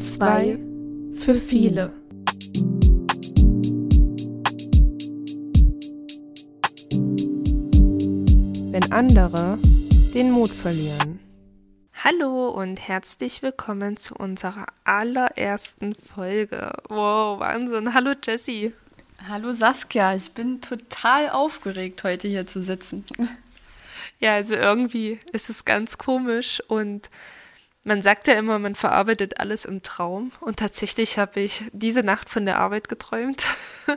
Zwei für viele. Wenn andere den Mut verlieren. Hallo und herzlich willkommen zu unserer allerersten Folge. Wow, Wahnsinn. Hallo Jessie. Hallo Saskia, ich bin total aufgeregt, heute hier zu sitzen. Ja, also irgendwie ist es ganz komisch und man sagt ja immer, man verarbeitet alles im Traum und tatsächlich habe ich diese Nacht von der Arbeit geträumt.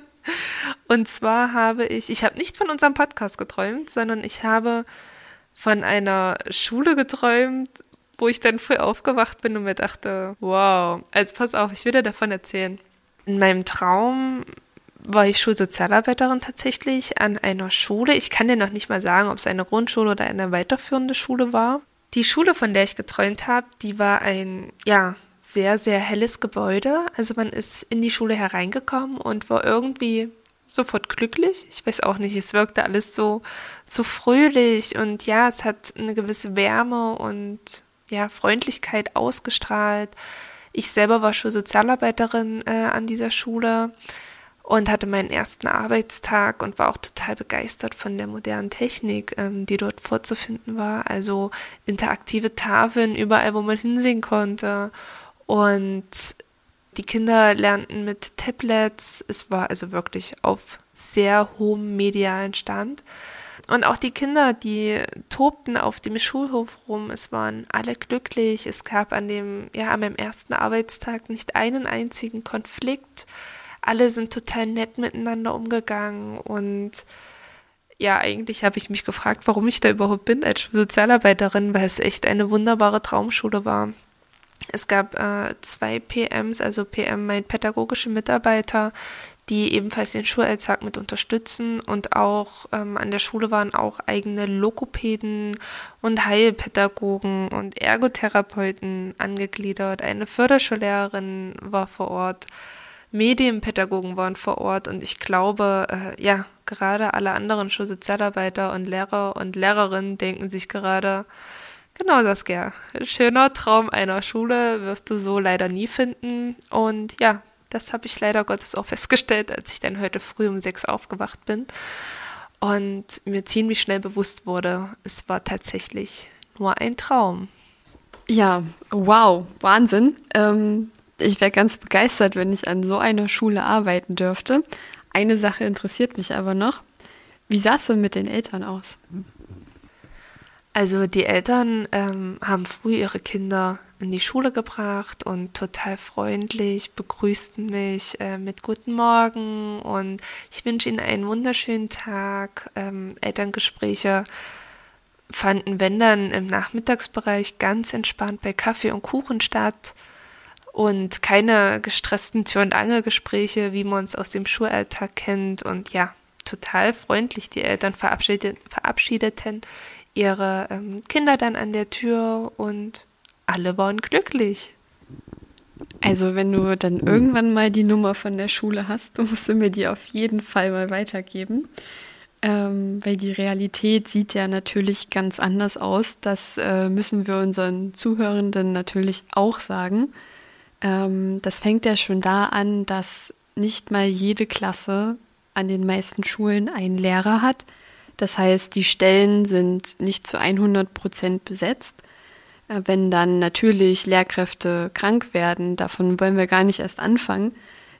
und zwar habe ich, ich habe nicht von unserem Podcast geträumt, sondern ich habe von einer Schule geträumt, wo ich dann früh aufgewacht bin und mir dachte, wow, also pass auf, ich will dir davon erzählen. In meinem Traum war ich Schulsozialarbeiterin tatsächlich an einer Schule. Ich kann dir noch nicht mal sagen, ob es eine Grundschule oder eine weiterführende Schule war. Die Schule, von der ich geträumt habe, die war ein, ja, sehr, sehr helles Gebäude. Also man ist in die Schule hereingekommen und war irgendwie sofort glücklich. Ich weiß auch nicht, es wirkte alles so, so fröhlich und ja, es hat eine gewisse Wärme und ja, Freundlichkeit ausgestrahlt. Ich selber war schon Sozialarbeiterin äh, an dieser Schule und hatte meinen ersten Arbeitstag und war auch total begeistert von der modernen Technik, ähm, die dort vorzufinden war. Also interaktive Tafeln überall, wo man hinsehen konnte. Und die Kinder lernten mit Tablets. Es war also wirklich auf sehr hohem medialen Stand. Und auch die Kinder, die tobten auf dem Schulhof rum. Es waren alle glücklich. Es gab an dem, ja, an meinem ersten Arbeitstag nicht einen einzigen Konflikt. Alle sind total nett miteinander umgegangen und ja, eigentlich habe ich mich gefragt, warum ich da überhaupt bin als Sozialarbeiterin, weil es echt eine wunderbare Traumschule war. Es gab äh, zwei PMs, also PM meint pädagogische Mitarbeiter, die ebenfalls den Schulalltag mit unterstützen und auch ähm, an der Schule waren auch eigene Lokopäden und Heilpädagogen und Ergotherapeuten angegliedert. Eine Förderschullehrerin war vor Ort. Medienpädagogen waren vor Ort und ich glaube, äh, ja, gerade alle anderen Schulsozialarbeiter und Lehrer und Lehrerinnen denken sich gerade, genau Saskia, schöner Traum einer Schule wirst du so leider nie finden und ja, das habe ich leider Gottes auch festgestellt, als ich dann heute früh um sechs aufgewacht bin und mir ziemlich schnell bewusst wurde, es war tatsächlich nur ein Traum. Ja, wow, Wahnsinn. Ähm, ich wäre ganz begeistert, wenn ich an so einer Schule arbeiten dürfte. Eine Sache interessiert mich aber noch. Wie sah es denn mit den Eltern aus? Also die Eltern ähm, haben früh ihre Kinder in die Schule gebracht und total freundlich begrüßten mich äh, mit Guten Morgen und ich wünsche Ihnen einen wunderschönen Tag. Ähm, Elterngespräche fanden, wenn dann im Nachmittagsbereich ganz entspannt bei Kaffee und Kuchen statt und keine gestressten Tür- und Angelgespräche, wie man es aus dem Schulalltag kennt. Und ja, total freundlich. Die Eltern verabschiedet, verabschiedeten ihre ähm, Kinder dann an der Tür und alle waren glücklich. Also wenn du dann irgendwann mal die Nummer von der Schule hast, musst du mir die auf jeden Fall mal weitergeben. Ähm, weil die Realität sieht ja natürlich ganz anders aus. Das äh, müssen wir unseren Zuhörenden natürlich auch sagen. Ähm, das fängt ja schon da an, dass nicht mal jede Klasse an den meisten Schulen einen Lehrer hat. Das heißt, die Stellen sind nicht zu 100 Prozent besetzt. Äh, wenn dann natürlich Lehrkräfte krank werden, davon wollen wir gar nicht erst anfangen.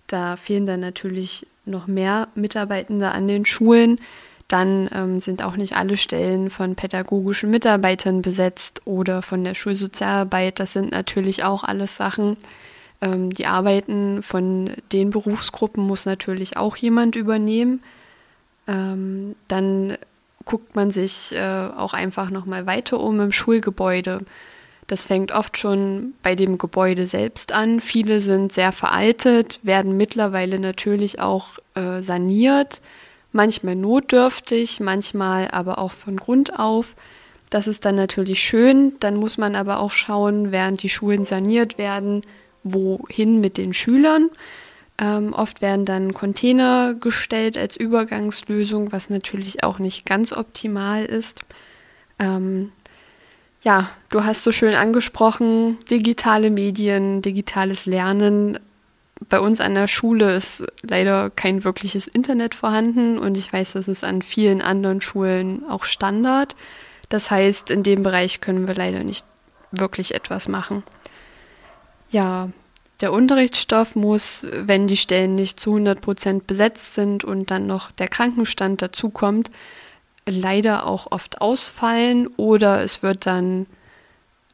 Da fehlen dann natürlich noch mehr Mitarbeitende an den Schulen. Dann ähm, sind auch nicht alle Stellen von pädagogischen Mitarbeitern besetzt oder von der Schulsozialarbeit. Das sind natürlich auch alles Sachen, ähm, die Arbeiten von den Berufsgruppen muss natürlich auch jemand übernehmen. Ähm, dann guckt man sich äh, auch einfach nochmal weiter um im Schulgebäude. Das fängt oft schon bei dem Gebäude selbst an. Viele sind sehr veraltet, werden mittlerweile natürlich auch äh, saniert, manchmal notdürftig, manchmal aber auch von Grund auf. Das ist dann natürlich schön. Dann muss man aber auch schauen, während die Schulen saniert werden, wohin mit den Schülern. Ähm, oft werden dann Container gestellt als Übergangslösung, was natürlich auch nicht ganz optimal ist. Ähm, ja, du hast so schön angesprochen, digitale Medien, digitales Lernen. Bei uns an der Schule ist leider kein wirkliches Internet vorhanden und ich weiß, das ist an vielen anderen Schulen auch Standard. Das heißt, in dem Bereich können wir leider nicht wirklich etwas machen. Ja, der Unterrichtsstoff muss, wenn die Stellen nicht zu 100 Prozent besetzt sind und dann noch der Krankenstand dazukommt, leider auch oft ausfallen oder es wird dann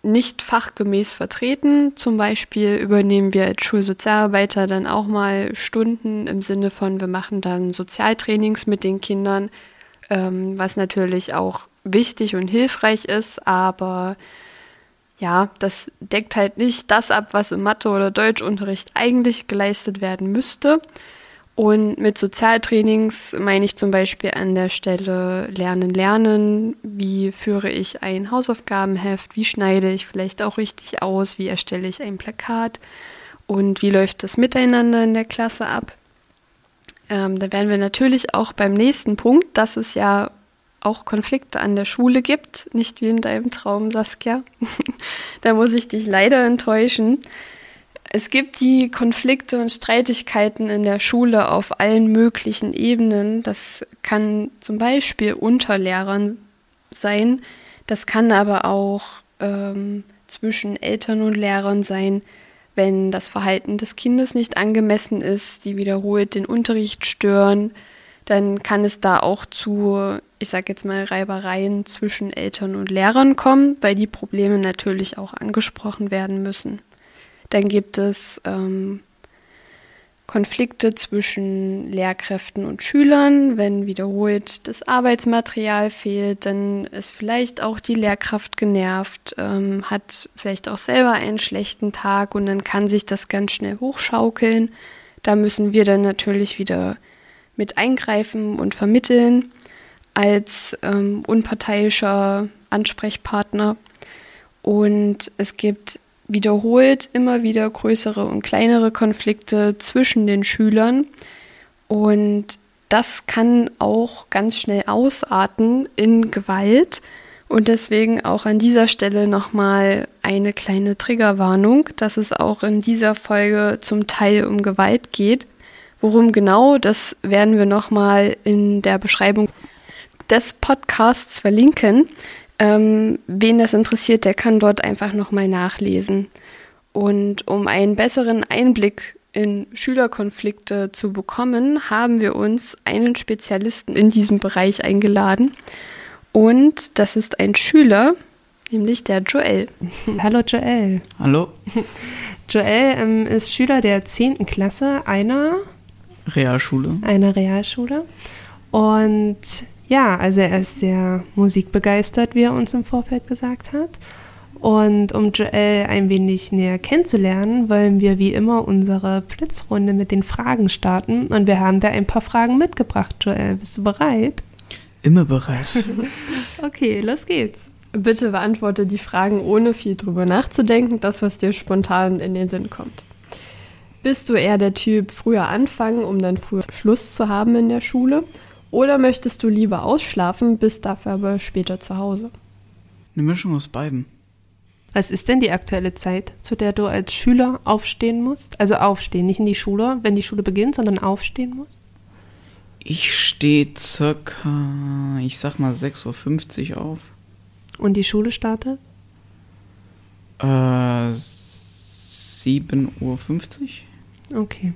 nicht fachgemäß vertreten. Zum Beispiel übernehmen wir als Schulsozialarbeiter dann auch mal Stunden im Sinne von, wir machen dann Sozialtrainings mit den Kindern, ähm, was natürlich auch wichtig und hilfreich ist, aber ja, das deckt halt nicht das ab, was im Mathe- oder Deutschunterricht eigentlich geleistet werden müsste. Und mit Sozialtrainings meine ich zum Beispiel an der Stelle Lernen, Lernen. Wie führe ich ein Hausaufgabenheft? Wie schneide ich vielleicht auch richtig aus? Wie erstelle ich ein Plakat? Und wie läuft das Miteinander in der Klasse ab? Ähm, da werden wir natürlich auch beim nächsten Punkt, dass es ja auch Konflikte an der Schule gibt, nicht wie in deinem Traum, Saskia. da muss ich dich leider enttäuschen. Es gibt die Konflikte und Streitigkeiten in der Schule auf allen möglichen Ebenen. Das kann zum Beispiel unter Lehrern sein. Das kann aber auch ähm, zwischen Eltern und Lehrern sein, wenn das Verhalten des Kindes nicht angemessen ist, die wiederholt den Unterricht stören. Dann kann es da auch zu, ich sage jetzt mal, Reibereien zwischen Eltern und Lehrern kommen, weil die Probleme natürlich auch angesprochen werden müssen. Dann gibt es ähm, Konflikte zwischen Lehrkräften und Schülern. Wenn wiederholt das Arbeitsmaterial fehlt, dann ist vielleicht auch die Lehrkraft genervt, ähm, hat vielleicht auch selber einen schlechten Tag und dann kann sich das ganz schnell hochschaukeln. Da müssen wir dann natürlich wieder mit eingreifen und vermitteln als ähm, unparteiischer Ansprechpartner. Und es gibt wiederholt immer wieder größere und kleinere Konflikte zwischen den Schülern. Und das kann auch ganz schnell ausarten in Gewalt. Und deswegen auch an dieser Stelle nochmal eine kleine Triggerwarnung, dass es auch in dieser Folge zum Teil um Gewalt geht. Worum genau, das werden wir nochmal in der Beschreibung des Podcasts verlinken. Ähm, wen das interessiert, der kann dort einfach nochmal nachlesen. Und um einen besseren Einblick in Schülerkonflikte zu bekommen, haben wir uns einen Spezialisten in diesem Bereich eingeladen. Und das ist ein Schüler, nämlich der Joel. Hallo Joel. Hallo. Joel ähm, ist Schüler der 10. Klasse einer Realschule. Einer Realschule. Und ja, also er ist sehr musikbegeistert, wie er uns im Vorfeld gesagt hat. Und um Joel ein wenig näher kennenzulernen, wollen wir wie immer unsere Blitzrunde mit den Fragen starten. Und wir haben da ein paar Fragen mitgebracht, Joel. Bist du bereit? Immer bereit. okay, los geht's. Bitte beantworte die Fragen ohne viel drüber nachzudenken, das, was dir spontan in den Sinn kommt. Bist du eher der Typ früher anfangen, um dann früher Schluss zu haben in der Schule? Oder möchtest du lieber ausschlafen, bist dafür aber später zu Hause? Eine Mischung aus beiden. Was ist denn die aktuelle Zeit, zu der du als Schüler aufstehen musst? Also aufstehen, nicht in die Schule, wenn die Schule beginnt, sondern aufstehen musst? Ich stehe circa, ich sag mal 6.50 Uhr auf. Und die Schule startet? Äh, 7.50 Uhr. Okay.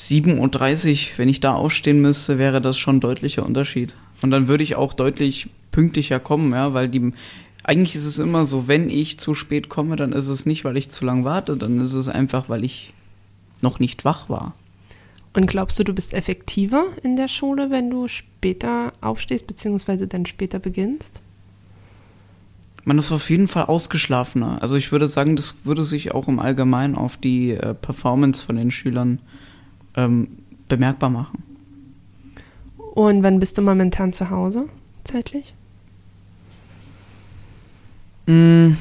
7.30 Uhr, wenn ich da aufstehen müsste, wäre das schon ein deutlicher Unterschied. Und dann würde ich auch deutlich pünktlicher kommen, ja, weil die, eigentlich ist es immer so, wenn ich zu spät komme, dann ist es nicht, weil ich zu lang warte, dann ist es einfach, weil ich noch nicht wach war. Und glaubst du, du bist effektiver in der Schule, wenn du später aufstehst, beziehungsweise dann später beginnst? Man ist auf jeden Fall ausgeschlafener. Also ich würde sagen, das würde sich auch im Allgemeinen auf die äh, Performance von den Schülern ähm, bemerkbar machen. Und wann bist du momentan zu Hause zeitlich? Mm.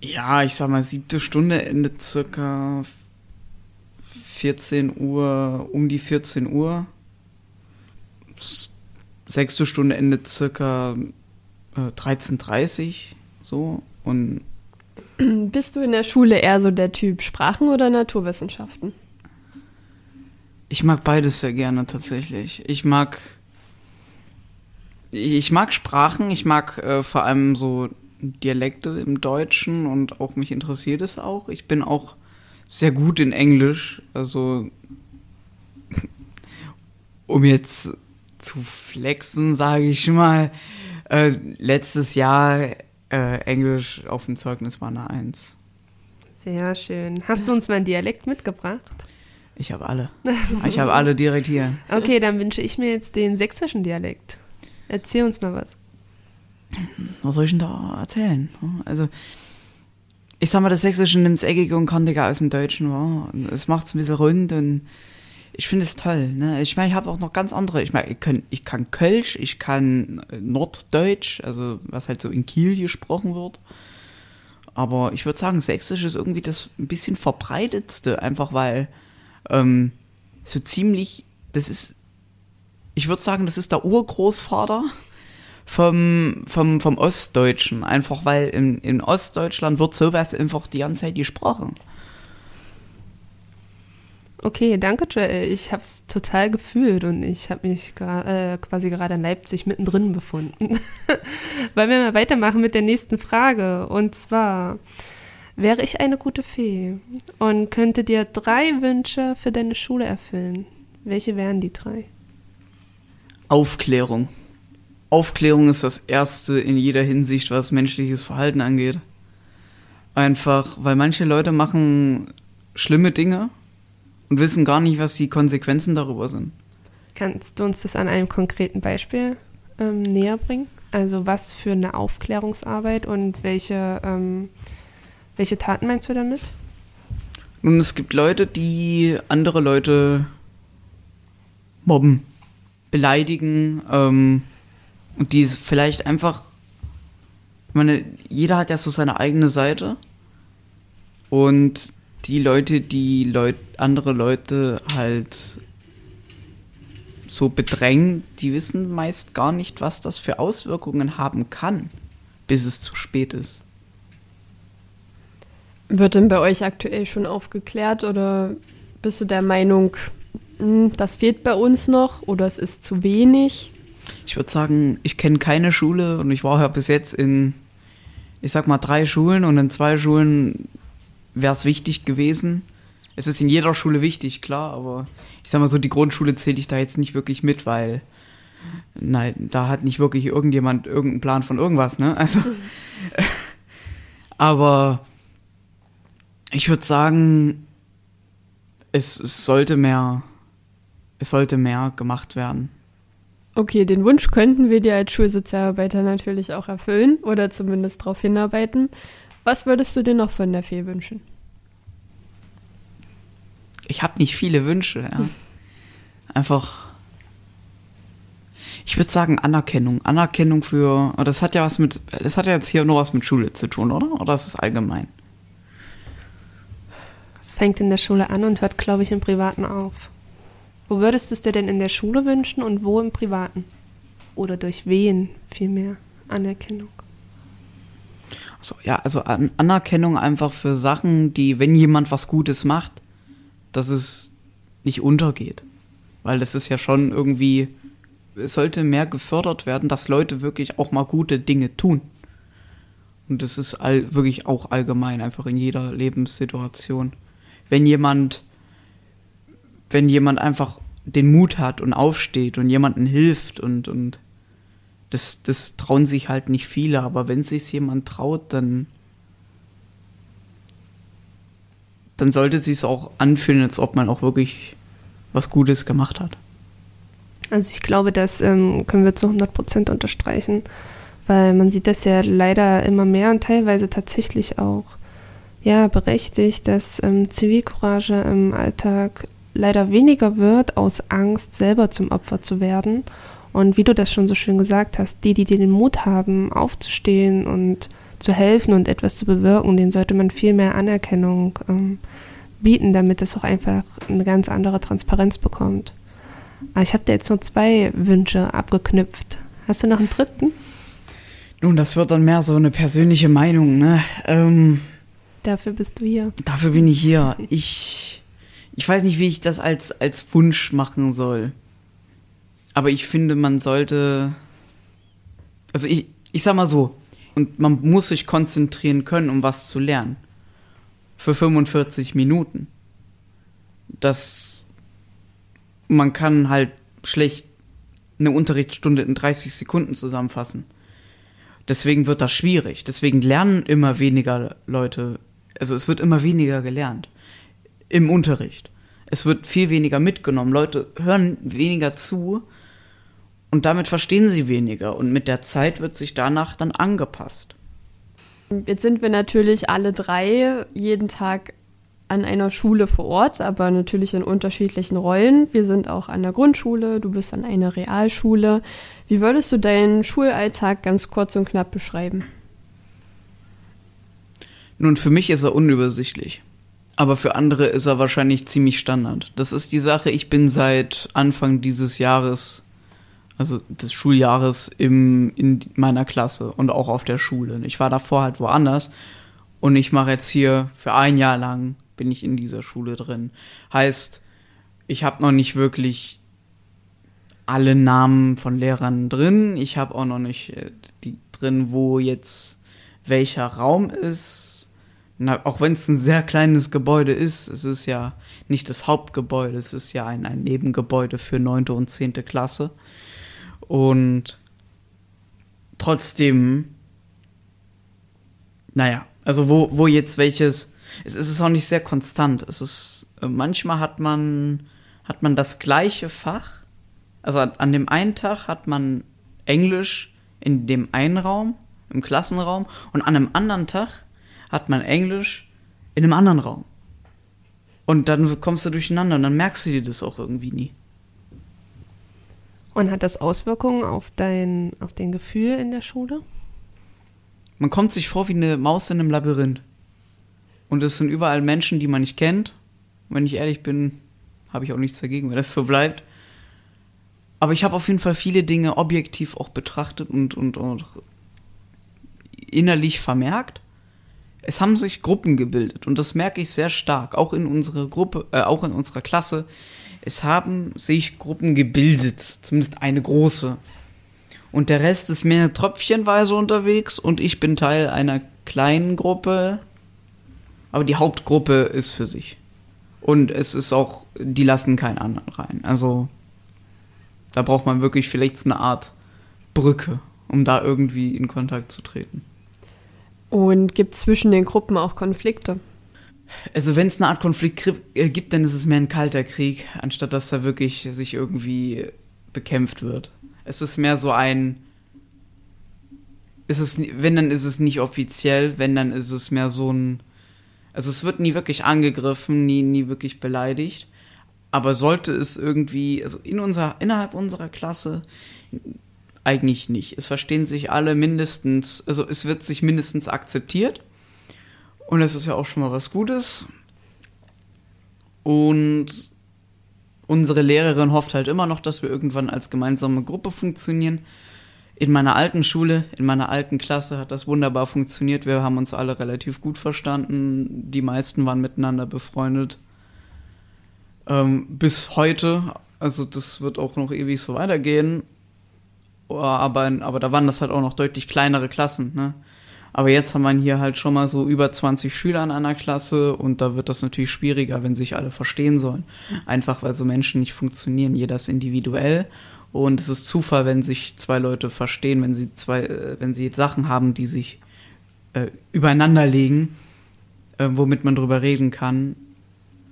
Ja, ich sag mal, siebte Stunde endet circa 14 Uhr, um die 14 Uhr. sechste Stunde endet circa äh, 13.30 so und Bist du in der Schule eher so der Typ Sprachen oder Naturwissenschaften? Ich mag beides sehr gerne tatsächlich. Ich mag ich mag Sprachen, ich mag äh, vor allem so Dialekte im Deutschen und auch mich interessiert es auch. Ich bin auch sehr gut in Englisch, also um jetzt zu flexen, sage ich mal, äh, letztes Jahr äh, Englisch auf dem Zeugnis war eine Eins. Sehr schön. Hast du uns mal einen Dialekt mitgebracht? Ich habe alle. Ich habe alle direkt hier. Okay, dann wünsche ich mir jetzt den sächsischen Dialekt. Erzähl uns mal was. Was soll ich denn da erzählen? Also, ich sag mal, das Sächsische nimmt es eckige und kantige aus dem Deutschen. Wa? Es macht es ein bisschen rund und ich finde es toll. Ne? Ich meine, ich habe auch noch ganz andere. Ich meine, ich kann, ich kann Kölsch, ich kann Norddeutsch, also was halt so in Kiel gesprochen wird. Aber ich würde sagen, Sächsisch ist irgendwie das ein bisschen verbreitetste, einfach weil ähm, so ziemlich, das ist, ich würde sagen, das ist der Urgroßvater vom, vom, vom Ostdeutschen. Einfach weil in, in Ostdeutschland wird sowas einfach die ganze Zeit gesprochen. Okay, danke Joel. Ich habe es total gefühlt und ich habe mich äh, quasi gerade in Leipzig mittendrin befunden. Wollen wir mal weitermachen mit der nächsten Frage. Und zwar, wäre ich eine gute Fee und könnte dir drei Wünsche für deine Schule erfüllen? Welche wären die drei? Aufklärung. Aufklärung ist das Erste in jeder Hinsicht, was menschliches Verhalten angeht. Einfach, weil manche Leute machen schlimme Dinge und wissen gar nicht, was die Konsequenzen darüber sind. Kannst du uns das an einem konkreten Beispiel ähm, näher bringen? Also was für eine Aufklärungsarbeit und welche, ähm, welche Taten meinst du damit? Nun, es gibt Leute, die andere Leute mobben, beleidigen ähm, und die vielleicht einfach, ich meine, jeder hat ja so seine eigene Seite und die Leute, die Leut, andere Leute halt so bedrängen, die wissen meist gar nicht, was das für Auswirkungen haben kann, bis es zu spät ist. Wird denn bei euch aktuell schon aufgeklärt oder bist du der Meinung, hm, das fehlt bei uns noch oder es ist zu wenig? Ich würde sagen, ich kenne keine Schule und ich war ja bis jetzt in, ich sag mal, drei Schulen und in zwei Schulen wäre es wichtig gewesen. Es ist in jeder Schule wichtig, klar, aber ich sag mal so, die Grundschule zähle ich da jetzt nicht wirklich mit, weil nein, da hat nicht wirklich irgendjemand irgendeinen Plan von irgendwas, ne? Also, aber ich würde sagen, es, es sollte mehr, es sollte mehr gemacht werden. Okay, den Wunsch könnten wir dir als Schulsozialarbeiter natürlich auch erfüllen oder zumindest darauf hinarbeiten. Was würdest du dir noch von der Fee wünschen? Ich habe nicht viele Wünsche. Ja. Einfach, ich würde sagen Anerkennung. Anerkennung für, das hat ja was mit, das hat ja jetzt hier nur was mit Schule zu tun, oder? Oder ist es allgemein? Es fängt in der Schule an und hört, glaube ich, im Privaten auf. Wo würdest du es dir denn in der Schule wünschen und wo im Privaten? Oder durch wen vielmehr Anerkennung? So, ja, also An Anerkennung einfach für Sachen, die, wenn jemand was Gutes macht, dass es nicht untergeht. Weil das ist ja schon irgendwie, es sollte mehr gefördert werden, dass Leute wirklich auch mal gute Dinge tun. Und das ist all, wirklich auch allgemein, einfach in jeder Lebenssituation. Wenn jemand, wenn jemand einfach den Mut hat und aufsteht und jemanden hilft und, und das, das trauen sich halt nicht viele, aber wenn sich jemand traut, dann, dann sollte sich es auch anfühlen, als ob man auch wirklich was Gutes gemacht hat. Also ich glaube, das ähm, können wir zu 100 Prozent unterstreichen, weil man sieht das ja leider immer mehr und teilweise tatsächlich auch ja berechtigt, dass ähm, Zivilcourage im Alltag leider weniger wird aus Angst, selber zum Opfer zu werden und wie du das schon so schön gesagt hast, die, die den Mut haben, aufzustehen und zu helfen und etwas zu bewirken, denen sollte man viel mehr Anerkennung ähm, bieten, damit es auch einfach eine ganz andere Transparenz bekommt. Aber ich habe dir jetzt nur zwei Wünsche abgeknüpft. Hast du noch einen dritten? Nun, das wird dann mehr so eine persönliche Meinung, ne? Ähm, dafür bist du hier. Dafür bin ich hier. Ich, ich weiß nicht, wie ich das als, als Wunsch machen soll. Aber ich finde, man sollte. Also ich, ich sag mal so, und man muss sich konzentrieren können, um was zu lernen. Für 45 Minuten. Das. Man kann halt schlecht eine Unterrichtsstunde in 30 Sekunden zusammenfassen. Deswegen wird das schwierig. Deswegen lernen immer weniger Leute, also es wird immer weniger gelernt im Unterricht. Es wird viel weniger mitgenommen. Leute hören weniger zu und damit verstehen sie weniger. Und mit der Zeit wird sich danach dann angepasst. Jetzt sind wir natürlich alle drei jeden Tag an einer Schule vor Ort, aber natürlich in unterschiedlichen Rollen. Wir sind auch an der Grundschule, du bist an einer Realschule. Wie würdest du deinen Schulalltag ganz kurz und knapp beschreiben? Nun, für mich ist er unübersichtlich. Aber für andere ist er wahrscheinlich ziemlich Standard. Das ist die Sache, ich bin seit Anfang dieses Jahres, also des Schuljahres, im, in meiner Klasse und auch auf der Schule. Ich war davor halt woanders und ich mache jetzt hier für ein Jahr lang bin ich in dieser Schule drin. Heißt, ich habe noch nicht wirklich alle Namen von Lehrern drin. Ich habe auch noch nicht äh, die drin, wo jetzt welcher Raum ist. Na, auch wenn es ein sehr kleines Gebäude ist, es ist ja nicht das Hauptgebäude, es ist ja ein, ein Nebengebäude für neunte und zehnte Klasse. Und trotzdem, naja, also wo, wo jetzt welches es ist auch nicht sehr konstant. Es ist, äh, manchmal hat man, hat man das gleiche Fach. Also an dem einen Tag hat man Englisch in dem einen Raum, im Klassenraum, und an einem anderen Tag hat man Englisch in einem anderen Raum. Und dann kommst du durcheinander und dann merkst du dir das auch irgendwie nie. Und hat das Auswirkungen auf dein, auf dein Gefühl in der Schule? Man kommt sich vor wie eine Maus in einem Labyrinth. Und es sind überall Menschen, die man nicht kennt. Wenn ich ehrlich bin, habe ich auch nichts dagegen, wenn das so bleibt. Aber ich habe auf jeden Fall viele Dinge objektiv auch betrachtet und, und, und innerlich vermerkt. Es haben sich Gruppen gebildet und das merke ich sehr stark, auch in unserer Gruppe, äh, auch in unserer Klasse. Es haben sich Gruppen gebildet, zumindest eine große. Und der Rest ist mehr tröpfchenweise unterwegs und ich bin Teil einer kleinen Gruppe, aber die Hauptgruppe ist für sich. Und es ist auch, die lassen keinen anderen rein. Also da braucht man wirklich vielleicht eine Art Brücke, um da irgendwie in Kontakt zu treten. Und gibt es zwischen den Gruppen auch Konflikte? Also wenn es eine Art Konflikt äh, gibt, dann ist es mehr ein kalter Krieg, anstatt dass da wirklich sich irgendwie bekämpft wird. Es ist mehr so ein, ist es, wenn dann ist es nicht offiziell, wenn dann ist es mehr so ein, also es wird nie wirklich angegriffen, nie, nie wirklich beleidigt. Aber sollte es irgendwie, also in unser, innerhalb unserer Klasse eigentlich nicht. Es verstehen sich alle mindestens, also es wird sich mindestens akzeptiert. Und das ist ja auch schon mal was Gutes. Und unsere Lehrerin hofft halt immer noch, dass wir irgendwann als gemeinsame Gruppe funktionieren in meiner alten Schule, in meiner alten Klasse hat das wunderbar funktioniert. Wir haben uns alle relativ gut verstanden. Die meisten waren miteinander befreundet. Ähm, bis heute, also das wird auch noch ewig so weitergehen. Aber, aber da waren das halt auch noch deutlich kleinere Klassen, ne? Aber jetzt haben wir hier halt schon mal so über 20 Schüler in einer Klasse und da wird das natürlich schwieriger, wenn sich alle verstehen sollen. Einfach weil so Menschen nicht funktionieren. Jeder ist individuell und es ist Zufall, wenn sich zwei Leute verstehen, wenn sie zwei, äh, wenn sie Sachen haben, die sich äh, übereinander legen, äh, womit man drüber reden kann.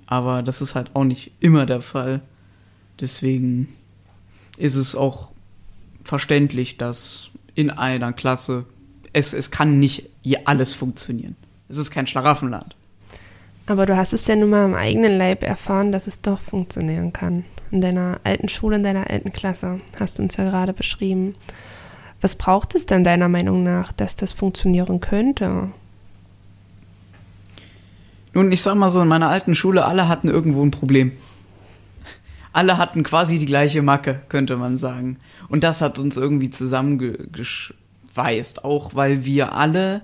Aber das ist halt auch nicht immer der Fall. Deswegen ist es auch verständlich, dass in einer Klasse es, es kann nicht alles funktionieren. Es ist kein Schlaraffenland. Aber du hast es ja nun mal im eigenen Leib erfahren, dass es doch funktionieren kann in deiner alten Schule, in deiner alten Klasse, hast du uns ja gerade beschrieben. Was braucht es denn deiner Meinung nach, dass das funktionieren könnte? Nun, ich sag mal so, in meiner alten Schule, alle hatten irgendwo ein Problem. alle hatten quasi die gleiche Macke, könnte man sagen. Und das hat uns irgendwie zusammengeschweißt, auch weil wir alle,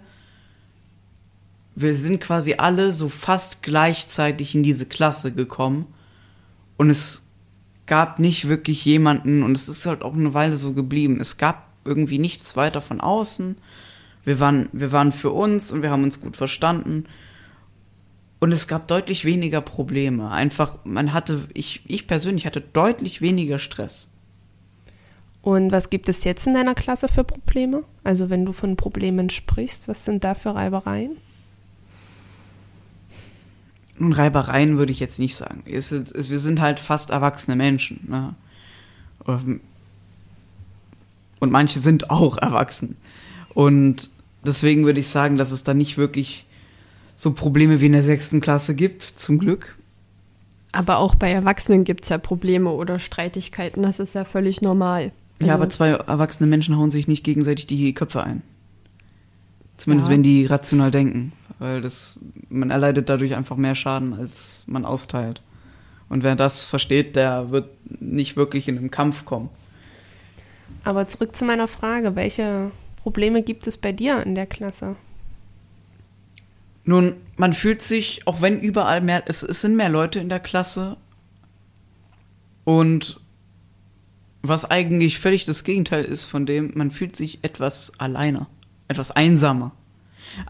wir sind quasi alle so fast gleichzeitig in diese Klasse gekommen. Und es gab nicht wirklich jemanden, und es ist halt auch eine Weile so geblieben, es gab irgendwie nichts weiter von außen. Wir waren, wir waren für uns und wir haben uns gut verstanden. Und es gab deutlich weniger Probleme. Einfach, man hatte, ich, ich persönlich hatte deutlich weniger Stress. Und was gibt es jetzt in deiner Klasse für Probleme? Also wenn du von Problemen sprichst, was sind da für Reibereien? Nun, Reibereien würde ich jetzt nicht sagen. Es, es, wir sind halt fast erwachsene Menschen. Ne? Ähm, und manche sind auch erwachsen. Und deswegen würde ich sagen, dass es da nicht wirklich so Probleme wie in der sechsten Klasse gibt, zum Glück. Aber auch bei Erwachsenen gibt es ja Probleme oder Streitigkeiten, das ist ja völlig normal. Also ja, aber zwei erwachsene Menschen hauen sich nicht gegenseitig die Köpfe ein. Zumindest ja. wenn die rational denken. Weil das, man erleidet dadurch einfach mehr Schaden, als man austeilt. Und wer das versteht, der wird nicht wirklich in einen Kampf kommen. Aber zurück zu meiner Frage, welche Probleme gibt es bei dir in der Klasse? Nun, man fühlt sich, auch wenn überall mehr, es, es sind mehr Leute in der Klasse und was eigentlich völlig das Gegenteil ist von dem, man fühlt sich etwas alleiner, etwas einsamer.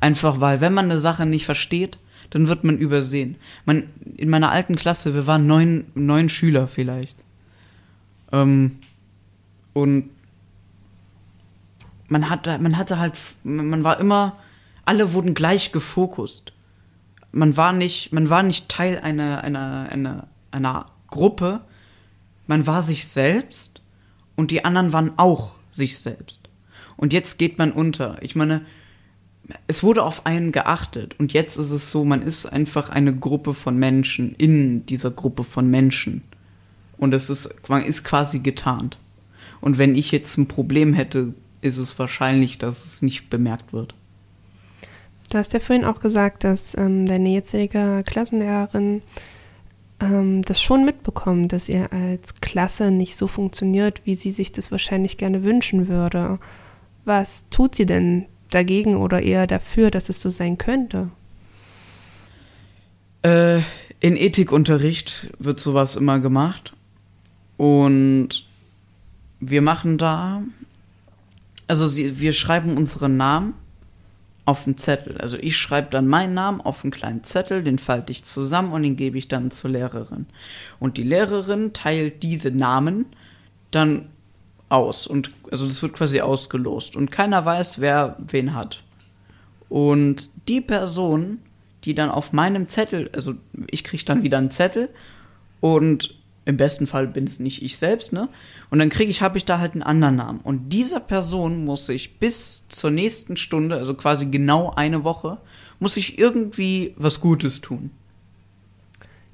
Einfach weil, wenn man eine Sache nicht versteht, dann wird man übersehen. Man, in meiner alten Klasse, wir waren neun, neun Schüler vielleicht. Ähm, und man hatte, man hatte halt, man war immer alle wurden gleich gefokust. Man war nicht, man war nicht Teil einer, einer, einer, einer Gruppe, man war sich selbst und die anderen waren auch sich selbst. Und jetzt geht man unter. Ich meine, es wurde auf einen geachtet und jetzt ist es so, man ist einfach eine Gruppe von Menschen in dieser Gruppe von Menschen. Und es ist, ist quasi getarnt. Und wenn ich jetzt ein Problem hätte, ist es wahrscheinlich, dass es nicht bemerkt wird. Du hast ja vorhin auch gesagt, dass ähm, deine jetzige Klassenlehrerin ähm, das schon mitbekommt, dass ihr als Klasse nicht so funktioniert, wie sie sich das wahrscheinlich gerne wünschen würde. Was tut sie denn dagegen oder eher dafür, dass es so sein könnte? Äh, in Ethikunterricht wird sowas immer gemacht. Und wir machen da, also sie, wir schreiben unseren Namen auf einen Zettel. Also ich schreibe dann meinen Namen auf einen kleinen Zettel, den falte ich zusammen und den gebe ich dann zur Lehrerin. Und die Lehrerin teilt diese Namen dann aus und also das wird quasi ausgelost und keiner weiß, wer wen hat. Und die Person, die dann auf meinem Zettel, also ich kriege dann wieder einen Zettel und im besten Fall bin es nicht ich selbst, ne? Und dann kriege ich, habe ich da halt einen anderen Namen. Und dieser Person muss ich bis zur nächsten Stunde, also quasi genau eine Woche, muss ich irgendwie was Gutes tun.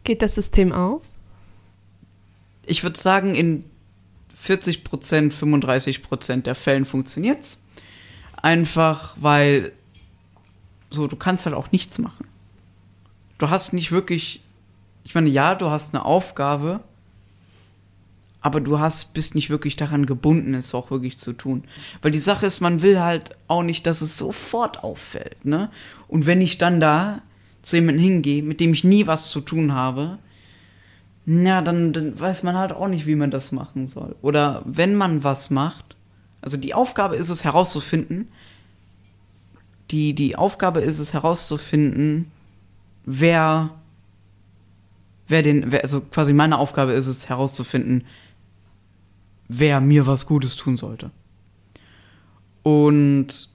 Geht das System auf? Ich würde sagen, in 40 Prozent, 35 Prozent der Fällen funktioniert's. Einfach weil so, du kannst halt auch nichts machen. Du hast nicht wirklich, ich meine, ja, du hast eine Aufgabe, aber du hast, bist nicht wirklich daran gebunden, es auch wirklich zu tun. Weil die Sache ist, man will halt auch nicht, dass es sofort auffällt, ne? Und wenn ich dann da zu jemandem hingehe, mit dem ich nie was zu tun habe, na, dann, dann weiß man halt auch nicht, wie man das machen soll. Oder wenn man was macht, also die Aufgabe ist es herauszufinden, die, die Aufgabe ist es herauszufinden, wer, wer den, wer, also quasi meine Aufgabe ist es herauszufinden, wer mir was Gutes tun sollte. Und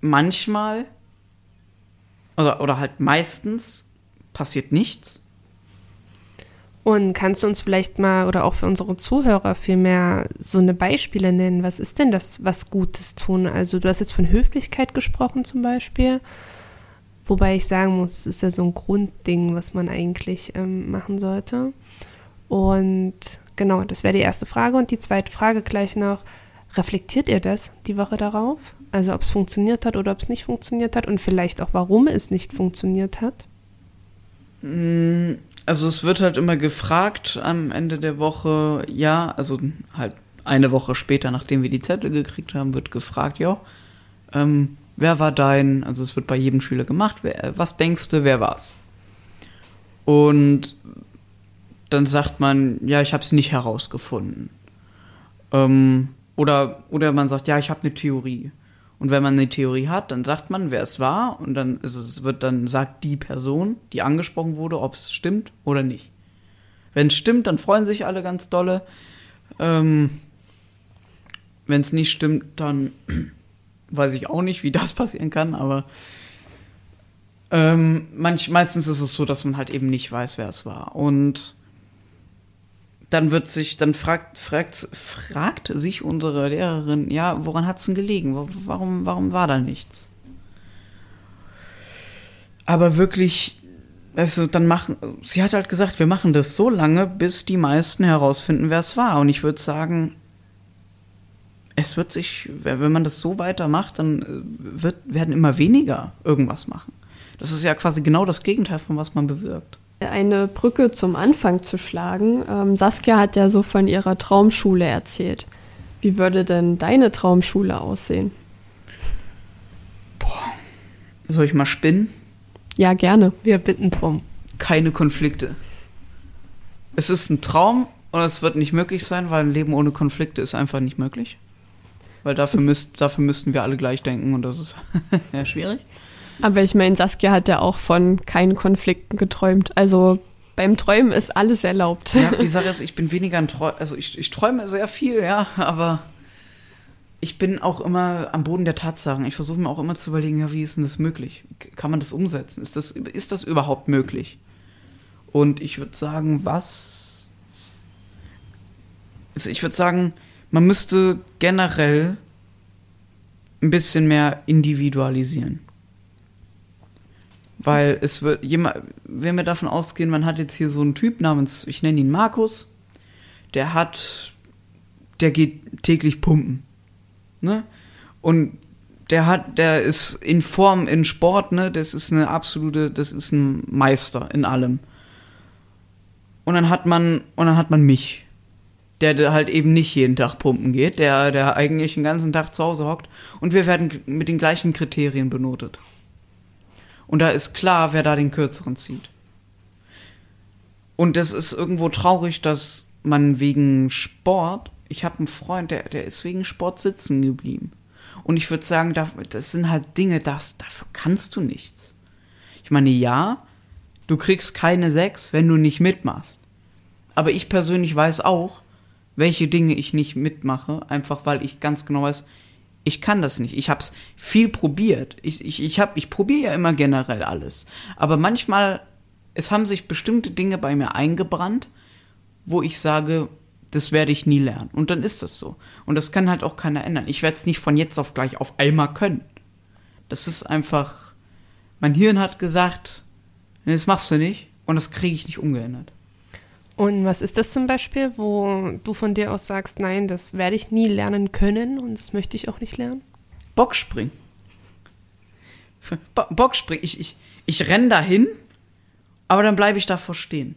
manchmal oder, oder halt meistens passiert nichts. Und kannst du uns vielleicht mal oder auch für unsere Zuhörer vielmehr so eine Beispiele nennen? Was ist denn das, was Gutes tun? Also du hast jetzt von Höflichkeit gesprochen zum Beispiel, wobei ich sagen muss, es ist ja so ein Grundding, was man eigentlich ähm, machen sollte. Und genau, das wäre die erste Frage. Und die zweite Frage gleich noch, reflektiert ihr das die Woche darauf? Also ob es funktioniert hat oder ob es nicht funktioniert hat und vielleicht auch warum es nicht funktioniert hat? Mm, Also es wird halt immer gefragt am Ende der Woche, ja, also halt eine Woche später, nachdem wir die Zettel gekriegt haben, wird gefragt, ja, ähm, wer war dein, also es wird bei jedem Schüler gemacht, wer, was denkst du, wer war's? Und dann sagt man, ja, ich habe es nicht herausgefunden. Ähm, oder, oder man sagt, ja, ich habe eine Theorie. Und wenn man eine Theorie hat, dann sagt man, wer es war, und dann ist es wird dann sagt die Person, die angesprochen wurde, ob es stimmt oder nicht. Wenn es stimmt, dann freuen sich alle ganz dolle. Ähm, wenn es nicht stimmt, dann weiß ich auch nicht, wie das passieren kann, aber ähm, manch, meistens ist es so, dass man halt eben nicht weiß, wer es war. Und dann wird sich, dann fragt, fragt, fragt sich unsere Lehrerin, ja, woran hat es denn gelegen? Warum, warum war da nichts? Aber wirklich, also dann machen, sie hat halt gesagt, wir machen das so lange, bis die meisten herausfinden, wer es war. Und ich würde sagen, es wird sich, wenn man das so weitermacht, dann äh, wird, werden immer weniger irgendwas machen. Das ist ja quasi genau das Gegenteil von was man bewirkt. Eine Brücke zum Anfang zu schlagen. Ähm, Saskia hat ja so von ihrer Traumschule erzählt. Wie würde denn deine Traumschule aussehen? Boah. Soll ich mal spinnen? Ja, gerne. Wir bitten drum. Keine Konflikte. Es ist ein Traum und es wird nicht möglich sein, weil ein Leben ohne Konflikte ist einfach nicht möglich. Weil dafür, müsst, dafür müssten wir alle gleich denken und das ist ja schwierig. Aber ich meine, Saskia hat ja auch von keinen Konflikten geträumt. Also beim Träumen ist alles erlaubt. Ja, die Sache ist, ich bin weniger ein Träumer, also ich, ich träume sehr viel, ja, aber ich bin auch immer am Boden der Tatsachen. Ich versuche mir auch immer zu überlegen, ja, wie ist denn das möglich? Kann man das umsetzen? Ist das, ist das überhaupt möglich? Und ich würde sagen, was. Also ich würde sagen, man müsste generell ein bisschen mehr individualisieren. Weil es wird jemand, wenn wir davon ausgehen, man hat jetzt hier so einen Typ namens, ich nenne ihn Markus, der hat, der geht täglich pumpen. Ne? Und der hat, der ist in Form, in Sport, ne, das ist eine absolute, das ist ein Meister in allem. Und dann hat man, und dann hat man mich, der halt eben nicht jeden Tag pumpen geht, der, der eigentlich den ganzen Tag zu Hause hockt. Und wir werden mit den gleichen Kriterien benotet. Und da ist klar, wer da den kürzeren zieht. Und es ist irgendwo traurig, dass man wegen Sport, ich habe einen Freund, der, der ist wegen Sport sitzen geblieben. Und ich würde sagen, das sind halt Dinge, das, dafür kannst du nichts. Ich meine, ja, du kriegst keine sechs, wenn du nicht mitmachst. Aber ich persönlich weiß auch, welche Dinge ich nicht mitmache, einfach weil ich ganz genau weiß, ich kann das nicht. Ich habe es viel probiert. Ich, ich, ich, ich probiere ja immer generell alles. Aber manchmal, es haben sich bestimmte Dinge bei mir eingebrannt, wo ich sage, das werde ich nie lernen. Und dann ist das so. Und das kann halt auch keiner ändern. Ich werde es nicht von jetzt auf gleich auf einmal können. Das ist einfach, mein Hirn hat gesagt, das machst du nicht. Und das kriege ich nicht umgeändert. Und was ist das zum Beispiel, wo du von dir aus sagst, nein, das werde ich nie lernen können und das möchte ich auch nicht lernen? Bockspringen. Bo Bockspringen. Ich, ich, ich renne dahin, aber dann bleibe ich davor stehen.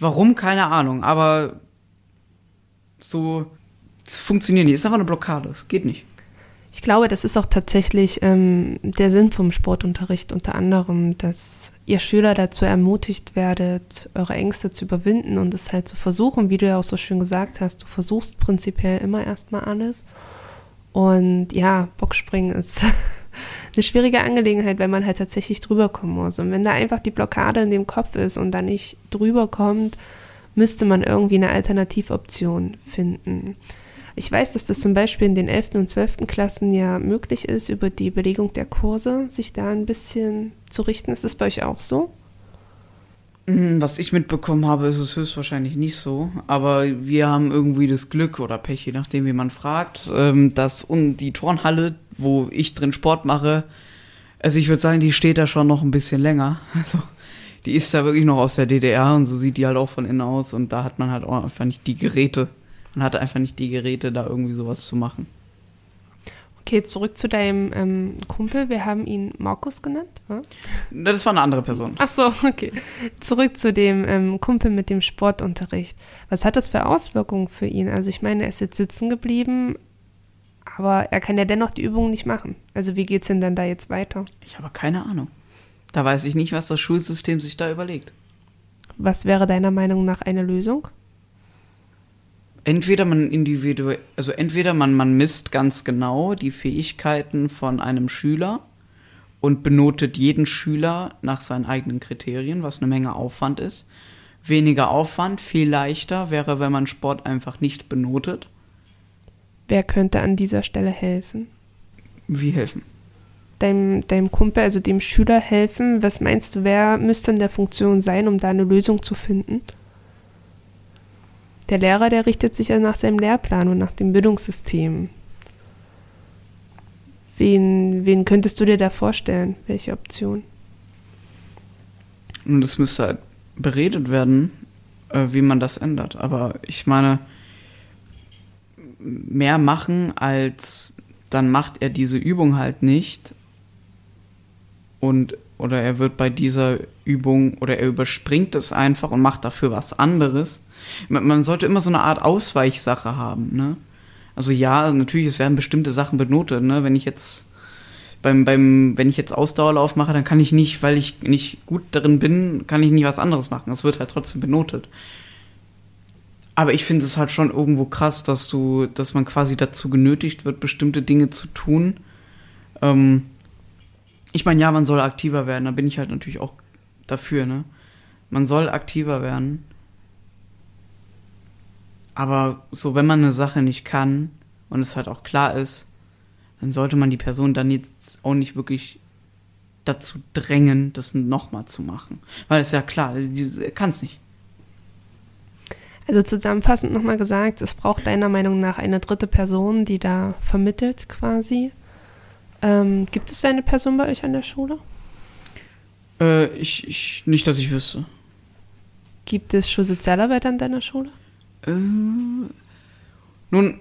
Warum? Keine Ahnung, aber so funktioniert nicht. Ist einfach eine Blockade. Es geht nicht. Ich glaube, das ist auch tatsächlich ähm, der Sinn vom Sportunterricht unter anderem, dass ihr Schüler dazu ermutigt werdet, eure Ängste zu überwinden und es halt zu versuchen, wie du ja auch so schön gesagt hast, du versuchst prinzipiell immer erstmal alles. Und ja, Bockspringen ist eine schwierige Angelegenheit, wenn man halt tatsächlich drüber kommen muss. Und wenn da einfach die Blockade in dem Kopf ist und da nicht drüber kommt, müsste man irgendwie eine Alternativoption finden. Ich weiß, dass das zum Beispiel in den 11. und 12. Klassen ja möglich ist, über die Belegung der Kurse sich da ein bisschen zu richten. Ist das bei euch auch so? Mm, was ich mitbekommen habe, ist es höchstwahrscheinlich nicht so. Aber wir haben irgendwie das Glück oder Pech, je nachdem, wie man fragt, ähm, dass die Turnhalle, wo ich drin Sport mache, also ich würde sagen, die steht da schon noch ein bisschen länger. Also die ist da wirklich noch aus der DDR und so sieht die halt auch von innen aus und da hat man halt auch einfach nicht die Geräte, man hatte einfach nicht die Geräte, da irgendwie sowas zu machen. Okay, zurück zu deinem ähm, Kumpel. Wir haben ihn Markus genannt. Ja? Das war eine andere Person. Ach so, okay. Zurück zu dem ähm, Kumpel mit dem Sportunterricht. Was hat das für Auswirkungen für ihn? Also ich meine, er ist jetzt sitzen geblieben, aber er kann ja dennoch die Übungen nicht machen. Also wie geht es denn dann da jetzt weiter? Ich habe keine Ahnung. Da weiß ich nicht, was das Schulsystem sich da überlegt. Was wäre deiner Meinung nach eine Lösung? Entweder man individuell, also entweder man, man misst ganz genau die Fähigkeiten von einem Schüler und benotet jeden Schüler nach seinen eigenen Kriterien, was eine Menge Aufwand ist. Weniger Aufwand, viel leichter wäre, wenn man Sport einfach nicht benotet. Wer könnte an dieser Stelle helfen? Wie helfen? Deinem, deinem Kumpel, also dem Schüler helfen. Was meinst du, wer müsste in der Funktion sein, um da eine Lösung zu finden? Der Lehrer, der richtet sich ja nach seinem Lehrplan und nach dem Bildungssystem. Wen, wen könntest du dir da vorstellen? Welche Option? Und es müsste halt beredet werden, äh, wie man das ändert. Aber ich meine, mehr machen als dann macht er diese Übung halt nicht und oder er wird bei dieser Übung oder er überspringt es einfach und macht dafür was anderes. Man sollte immer so eine Art Ausweichsache haben, ne? Also ja, natürlich, es werden bestimmte Sachen benotet, ne? Wenn ich jetzt beim, beim, wenn ich jetzt Ausdauerlauf mache, dann kann ich nicht, weil ich nicht gut darin bin, kann ich nicht was anderes machen. Es wird halt trotzdem benotet. Aber ich finde es halt schon irgendwo krass, dass du, dass man quasi dazu genötigt wird, bestimmte Dinge zu tun. Ähm, ich meine, ja, man soll aktiver werden, da bin ich halt natürlich auch dafür, ne? Man soll aktiver werden. Aber so, wenn man eine Sache nicht kann und es halt auch klar ist, dann sollte man die Person dann jetzt auch nicht wirklich dazu drängen, das nochmal zu machen. Weil es ja klar, sie kann es nicht. Also zusammenfassend nochmal gesagt, es braucht deiner Meinung nach eine dritte Person, die da vermittelt quasi. Ähm, gibt es eine Person bei euch an der Schule? Äh, ich, ich, nicht, dass ich wüsste. Gibt es Schulsozialarbeit an deiner Schule? Äh, nun,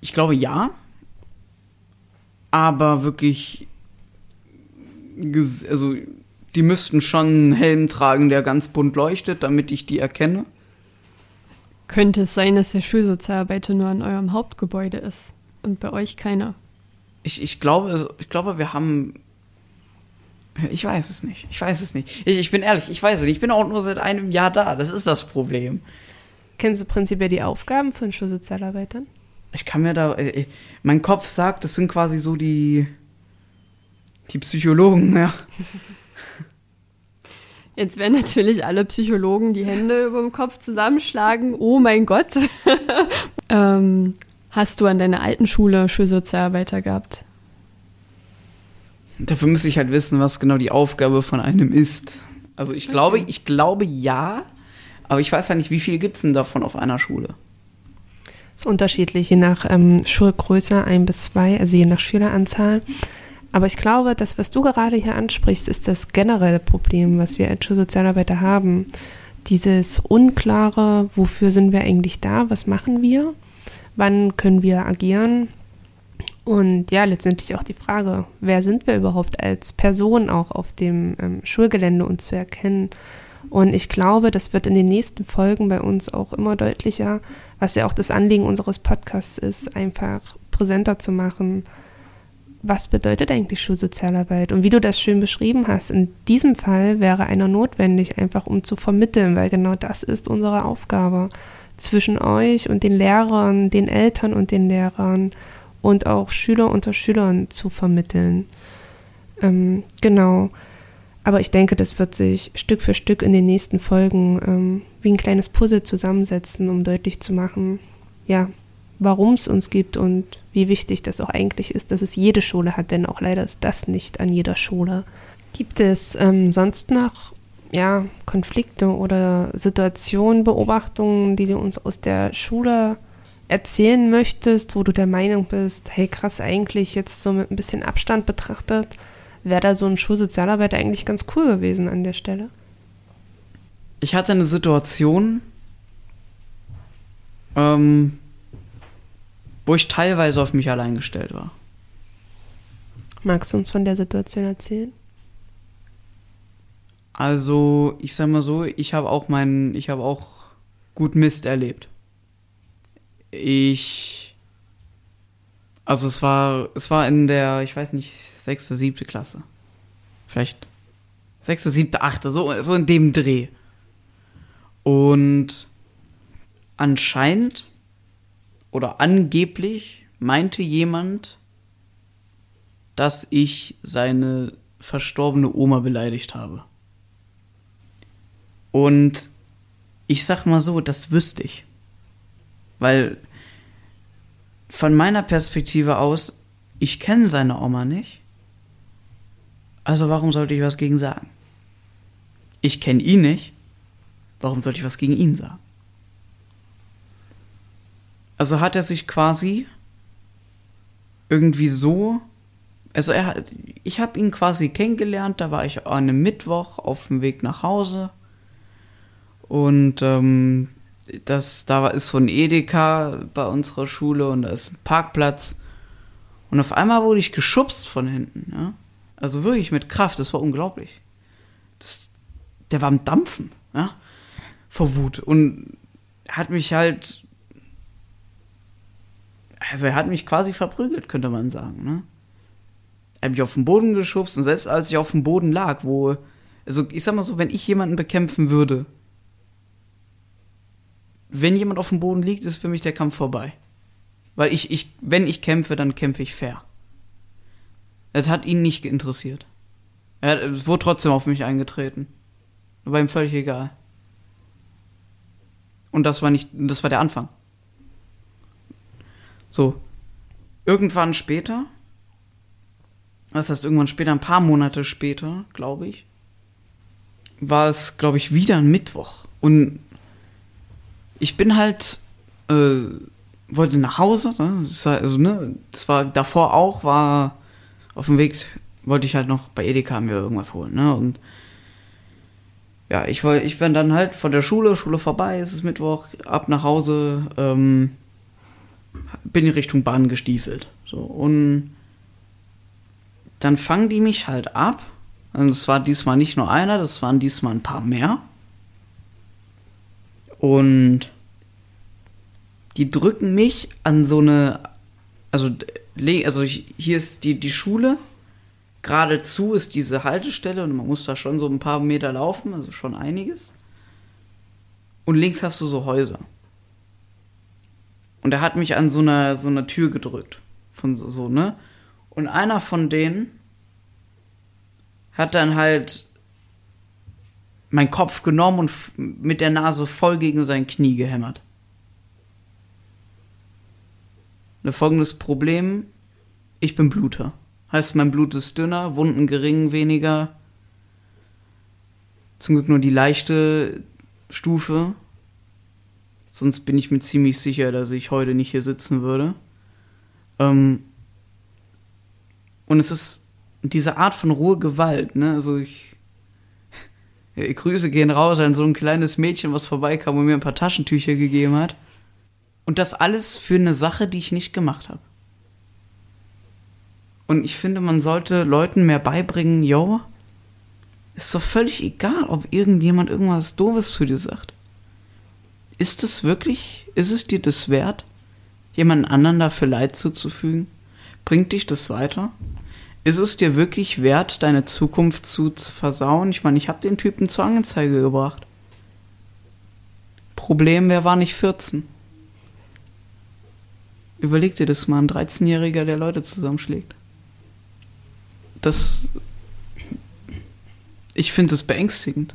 ich glaube ja, aber wirklich, also die müssten schon einen Helm tragen, der ganz bunt leuchtet, damit ich die erkenne. Könnte es sein, dass der Schulsozialarbeiter nur an eurem Hauptgebäude ist und bei euch keiner? Ich, ich glaube, ich glaube, wir haben ich weiß es nicht. Ich weiß es nicht. Ich, ich, bin ehrlich, ich weiß es nicht. Ich bin auch nur seit einem Jahr da. Das ist das Problem. Kennst du prinzipiell die Aufgaben von Schulsozialarbeitern? Ich kann mir da. Äh, mein Kopf sagt, das sind quasi so die. Die Psychologen, ja. Jetzt werden natürlich alle Psychologen die Hände über dem Kopf zusammenschlagen. Oh mein Gott. ähm, hast du an deiner alten Schule Schulsozialarbeiter gehabt? Dafür müsste ich halt wissen, was genau die Aufgabe von einem ist. Also ich okay. glaube, ich glaube ja, aber ich weiß ja nicht, wie viel gibt es denn davon auf einer Schule? Das ist unterschiedlich, je nach ähm, Schulgröße, ein bis zwei, also je nach Schüleranzahl. Aber ich glaube, das, was du gerade hier ansprichst, ist das generelle Problem, was wir als Schulsozialarbeiter haben. Dieses Unklare, wofür sind wir eigentlich da, was machen wir, wann können wir agieren, und ja, letztendlich auch die Frage, wer sind wir überhaupt als Person auch auf dem ähm, Schulgelände uns zu erkennen. Und ich glaube, das wird in den nächsten Folgen bei uns auch immer deutlicher, was ja auch das Anliegen unseres Podcasts ist, einfach präsenter zu machen. Was bedeutet eigentlich Schulsozialarbeit? Und wie du das schön beschrieben hast, in diesem Fall wäre einer notwendig, einfach um zu vermitteln, weil genau das ist unsere Aufgabe zwischen euch und den Lehrern, den Eltern und den Lehrern und auch Schüler unter Schülern zu vermitteln. Ähm, genau. Aber ich denke, das wird sich Stück für Stück in den nächsten Folgen ähm, wie ein kleines Puzzle zusammensetzen, um deutlich zu machen, ja, warum es uns gibt und wie wichtig das auch eigentlich ist, dass es jede Schule hat, denn auch leider ist das nicht an jeder Schule. Gibt es ähm, sonst noch ja, Konflikte oder Situationen, Beobachtungen, die du uns aus der Schule erzählen möchtest, wo du der Meinung bist, hey krass, eigentlich jetzt so mit ein bisschen Abstand betrachtet, wäre da so ein Schulsozialarbeiter eigentlich ganz cool gewesen an der Stelle? Ich hatte eine Situation, ähm, wo ich teilweise auf mich allein gestellt war. Magst du uns von der Situation erzählen? Also, ich sag mal so, ich habe auch meinen, ich habe auch gut Mist erlebt. Ich, also es war, es war in der, ich weiß nicht, sechste, siebte Klasse. Vielleicht sechste, siebte, achte, so, so in dem Dreh. Und anscheinend oder angeblich meinte jemand, dass ich seine verstorbene Oma beleidigt habe. Und ich sag mal so, das wüsste ich. Weil von meiner Perspektive aus, ich kenne seine Oma nicht. Also warum sollte ich was gegen sagen? Ich kenne ihn nicht. Warum sollte ich was gegen ihn sagen? Also hat er sich quasi irgendwie so, also er, ich habe ihn quasi kennengelernt, da war ich an einem Mittwoch auf dem Weg nach Hause und ähm, das, da ist so ein Edeka bei unserer Schule und da ist ein Parkplatz und auf einmal wurde ich geschubst von hinten, ja? also wirklich mit Kraft, das war unglaublich. Das, der war am Dampfen, ja, vor Wut und hat mich halt also er hat mich quasi verprügelt, könnte man sagen. Ne? Er hat mich auf den Boden geschubst und selbst als ich auf dem Boden lag, wo, also ich sag mal so, wenn ich jemanden bekämpfen würde, wenn jemand auf dem Boden liegt, ist für mich der Kampf vorbei. Weil ich, ich, wenn ich kämpfe, dann kämpfe ich fair. Das hat ihn nicht interessiert. Er es wurde trotzdem auf mich eingetreten. War ihm völlig egal. Und das war nicht, das war der Anfang. So. Irgendwann später, das heißt irgendwann später, ein paar Monate später, glaube ich, war es, glaube ich, wieder ein Mittwoch. Und ich bin halt, äh, wollte nach Hause, ne? Das war, also, ne, das war davor auch, war auf dem Weg, wollte ich halt noch bei Edeka mir irgendwas holen, ne? Und ja, ich ich bin dann halt von der Schule, Schule vorbei, es ist Mittwoch, ab nach Hause, ähm, bin in Richtung Bahn gestiefelt. So, und dann fangen die mich halt ab. Und es war diesmal nicht nur einer, das waren diesmal ein paar mehr. Und die drücken mich an so eine, also, also hier ist die, die Schule, geradezu ist diese Haltestelle und man muss da schon so ein paar Meter laufen, also schon einiges. Und links hast du so Häuser. Und er hat mich an so einer, so einer Tür gedrückt. Von so, so, ne? Und einer von denen hat dann halt meinen Kopf genommen und mit der Nase voll gegen sein Knie gehämmert. Ne, folgendes Problem, ich bin Bluter. Heißt, mein Blut ist dünner, Wunden gering weniger. Zum Glück nur die leichte Stufe. Sonst bin ich mir ziemlich sicher, dass ich heute nicht hier sitzen würde. Ähm und es ist diese Art von rohe Gewalt, ne? Also ich, Grüße gehen raus an so ein kleines Mädchen, was vorbeikam und mir ein paar Taschentücher gegeben hat. Und das alles für eine Sache, die ich nicht gemacht habe. Und ich finde, man sollte Leuten mehr beibringen, yo, ist doch völlig egal, ob irgendjemand irgendwas Doofes zu dir sagt ist es wirklich, ist es dir das wert, jemand anderen dafür Leid zuzufügen? Bringt dich das weiter? Ist es dir wirklich wert, deine Zukunft zu versauen? Ich meine, ich habe den Typen zur Anzeige gebracht. Problem, wer war nicht 14? Überleg dir das mal, ein 13-Jähriger, der Leute zusammenschlägt. Das. Ich finde das beängstigend.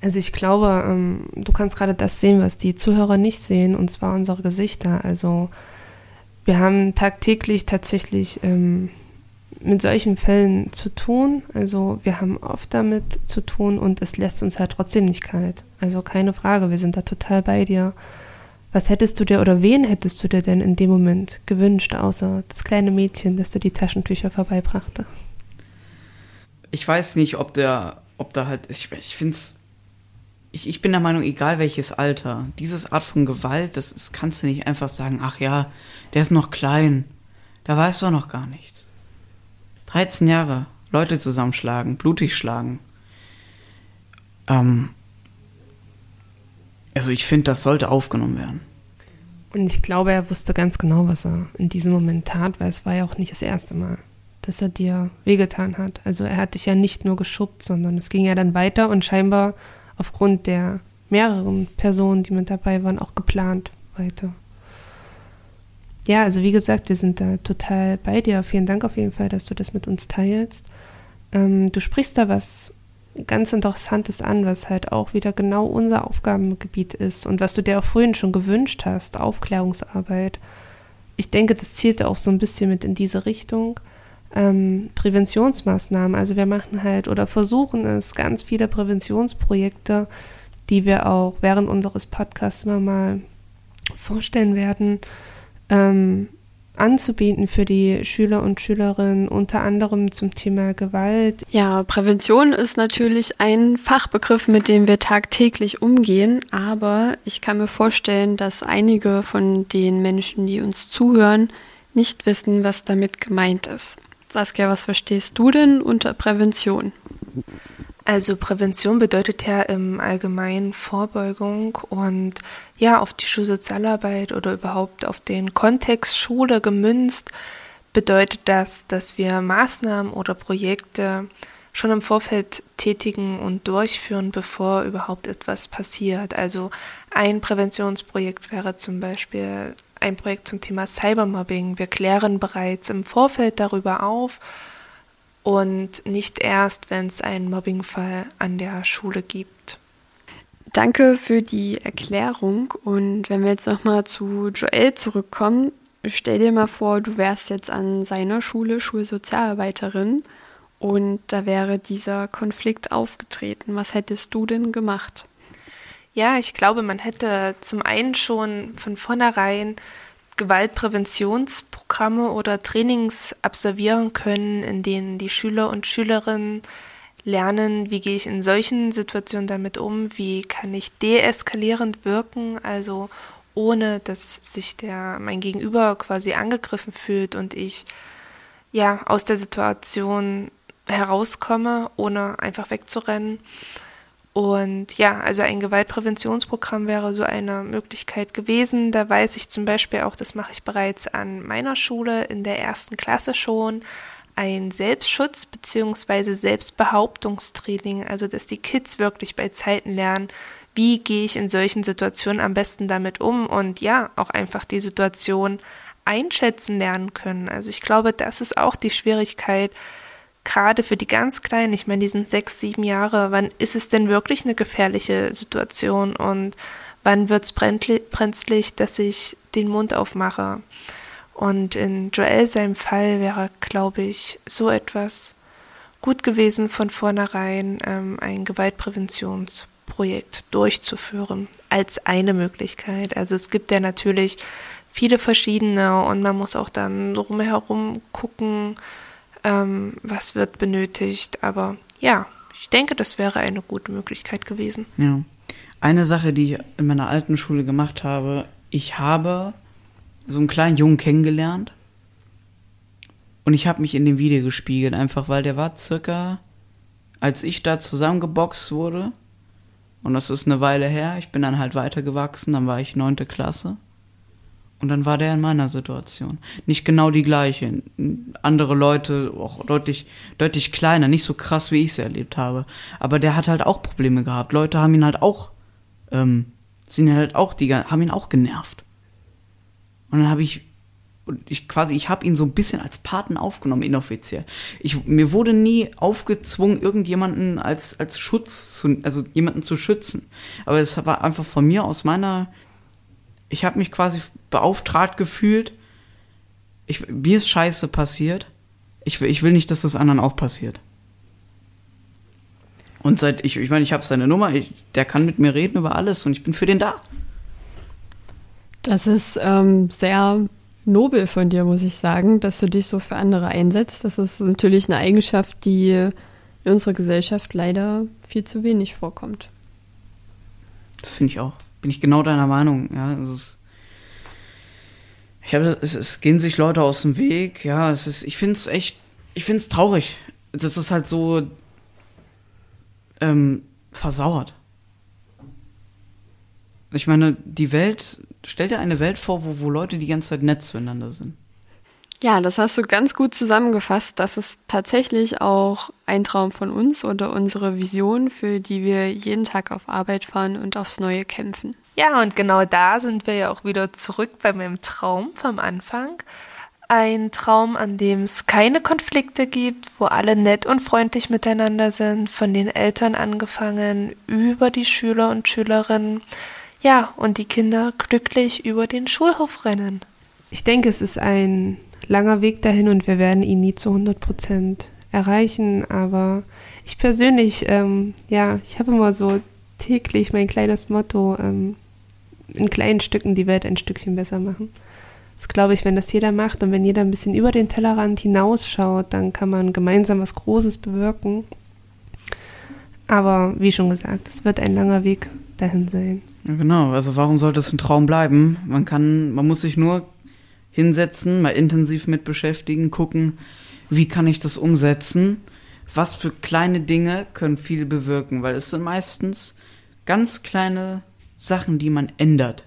Also ich glaube, ähm, du kannst gerade das sehen, was die Zuhörer nicht sehen, und zwar unsere Gesichter. Also wir haben tagtäglich tatsächlich ähm, mit solchen Fällen zu tun. Also wir haben oft damit zu tun und es lässt uns halt trotzdem nicht kalt. Also keine Frage, wir sind da total bei dir. Was hättest du dir oder wen hättest du dir denn in dem Moment gewünscht, außer das kleine Mädchen, das dir die Taschentücher vorbeibrachte? Ich weiß nicht, ob der, ob da halt, ich, ich finde es ich, ich bin der Meinung, egal welches Alter, dieses Art von Gewalt, das ist, kannst du nicht einfach sagen, ach ja, der ist noch klein, da weißt du noch gar nichts. 13 Jahre, Leute zusammenschlagen, blutig schlagen. Ähm, also ich finde, das sollte aufgenommen werden. Und ich glaube, er wusste ganz genau, was er in diesem Moment tat, weil es war ja auch nicht das erste Mal, dass er dir wehgetan hat. Also er hat dich ja nicht nur geschubbt, sondern es ging ja dann weiter und scheinbar aufgrund der mehreren Personen, die mit dabei waren, auch geplant weiter. Ja, also wie gesagt, wir sind da total bei dir. Vielen Dank auf jeden Fall, dass du das mit uns teilst. Ähm, du sprichst da was ganz Interessantes an, was halt auch wieder genau unser Aufgabengebiet ist und was du dir auch vorhin schon gewünscht hast, Aufklärungsarbeit. Ich denke, das zielt auch so ein bisschen mit in diese Richtung. Ähm, Präventionsmaßnahmen. Also wir machen halt oder versuchen es, ganz viele Präventionsprojekte, die wir auch während unseres Podcasts immer mal vorstellen werden, ähm, anzubieten für die Schüler und Schülerinnen, unter anderem zum Thema Gewalt. Ja, Prävention ist natürlich ein Fachbegriff, mit dem wir tagtäglich umgehen, aber ich kann mir vorstellen, dass einige von den Menschen, die uns zuhören, nicht wissen, was damit gemeint ist. Saskia, was verstehst du denn unter Prävention? Also Prävention bedeutet ja im Allgemeinen Vorbeugung und ja, auf die Schulsozialarbeit oder überhaupt auf den Kontext Schule gemünzt, bedeutet das, dass wir Maßnahmen oder Projekte schon im Vorfeld tätigen und durchführen, bevor überhaupt etwas passiert. Also ein Präventionsprojekt wäre zum Beispiel ein Projekt zum Thema Cybermobbing. Wir klären bereits im Vorfeld darüber auf und nicht erst, wenn es einen Mobbingfall an der Schule gibt. Danke für die Erklärung. Und wenn wir jetzt nochmal zu Joel zurückkommen, stell dir mal vor, du wärst jetzt an seiner Schule Schulsozialarbeiterin und da wäre dieser Konflikt aufgetreten. Was hättest du denn gemacht? Ja, ich glaube, man hätte zum einen schon von vornherein Gewaltpräventionsprogramme oder Trainings absolvieren können, in denen die Schüler und Schülerinnen lernen, wie gehe ich in solchen Situationen damit um, wie kann ich deeskalierend wirken, also ohne dass sich der mein Gegenüber quasi angegriffen fühlt und ich ja aus der Situation herauskomme, ohne einfach wegzurennen. Und ja, also ein Gewaltpräventionsprogramm wäre so eine Möglichkeit gewesen. Da weiß ich zum Beispiel auch, das mache ich bereits an meiner Schule in der ersten Klasse schon, ein Selbstschutz bzw. Selbstbehauptungstraining, also dass die Kids wirklich bei Zeiten lernen, wie gehe ich in solchen Situationen am besten damit um und ja, auch einfach die Situation einschätzen lernen können. Also ich glaube, das ist auch die Schwierigkeit, gerade für die ganz Kleinen, ich meine, die sind sechs, sieben Jahre, wann ist es denn wirklich eine gefährliche Situation und wann wird es brenzlig, dass ich den Mund aufmache? Und in Joel seinem Fall wäre, glaube ich, so etwas gut gewesen, von vornherein ähm, ein Gewaltpräventionsprojekt durchzuführen, als eine Möglichkeit. Also es gibt ja natürlich viele verschiedene und man muss auch dann drumherum gucken, ähm, was wird benötigt. Aber ja, ich denke, das wäre eine gute Möglichkeit gewesen. Ja. Eine Sache, die ich in meiner alten Schule gemacht habe, ich habe so einen kleinen Jungen kennengelernt und ich habe mich in dem Video gespiegelt, einfach weil der war circa, als ich da zusammengeboxt wurde, und das ist eine Weile her, ich bin dann halt weitergewachsen, dann war ich neunte Klasse. Und dann war der in meiner Situation. Nicht genau die gleiche. Andere Leute, auch deutlich, deutlich kleiner, nicht so krass, wie ich es erlebt habe. Aber der hat halt auch Probleme gehabt. Leute haben ihn halt auch, ähm, sind halt auch, die haben ihn auch genervt. Und dann habe ich, ich quasi, ich habe ihn so ein bisschen als Paten aufgenommen, inoffiziell. Ich, mir wurde nie aufgezwungen, irgendjemanden als, als Schutz zu, also jemanden zu schützen. Aber es war einfach von mir aus meiner, ich habe mich quasi beauftragt gefühlt, ich, mir ist Scheiße passiert. Ich, ich will nicht, dass das anderen auch passiert. Und seit ich, ich meine, ich habe seine Nummer, ich, der kann mit mir reden über alles und ich bin für den da. Das ist ähm, sehr nobel von dir, muss ich sagen, dass du dich so für andere einsetzt. Das ist natürlich eine Eigenschaft, die in unserer Gesellschaft leider viel zu wenig vorkommt. Das finde ich auch. Bin ich genau deiner Meinung, ja. Es ist, ich habe, es, es gehen sich Leute aus dem Weg, ja. Es ist, ich finde es echt, ich finde es traurig. Das ist halt so ähm, versauert. Ich meine, die Welt, stell dir eine Welt vor, wo, wo Leute die ganze Zeit nett zueinander sind. Ja, das hast du ganz gut zusammengefasst. Das ist tatsächlich auch ein Traum von uns oder unsere Vision, für die wir jeden Tag auf Arbeit fahren und aufs Neue kämpfen. Ja, und genau da sind wir ja auch wieder zurück bei meinem Traum vom Anfang. Ein Traum, an dem es keine Konflikte gibt, wo alle nett und freundlich miteinander sind, von den Eltern angefangen, über die Schüler und Schülerinnen. Ja, und die Kinder glücklich über den Schulhof rennen. Ich denke, es ist ein langer Weg dahin und wir werden ihn nie zu 100 Prozent erreichen. Aber ich persönlich, ähm, ja, ich habe immer so täglich mein kleines Motto, ähm, in kleinen Stücken die Welt ein Stückchen besser machen. Das glaube ich, wenn das jeder macht und wenn jeder ein bisschen über den Tellerrand hinausschaut, dann kann man gemeinsam was Großes bewirken. Aber wie schon gesagt, es wird ein langer Weg dahin sein. Ja, genau, also warum sollte es ein Traum bleiben? Man kann, man muss sich nur hinsetzen, mal intensiv mit beschäftigen, gucken, wie kann ich das umsetzen? Was für kleine Dinge können viel bewirken? Weil es sind meistens ganz kleine Sachen, die man ändert,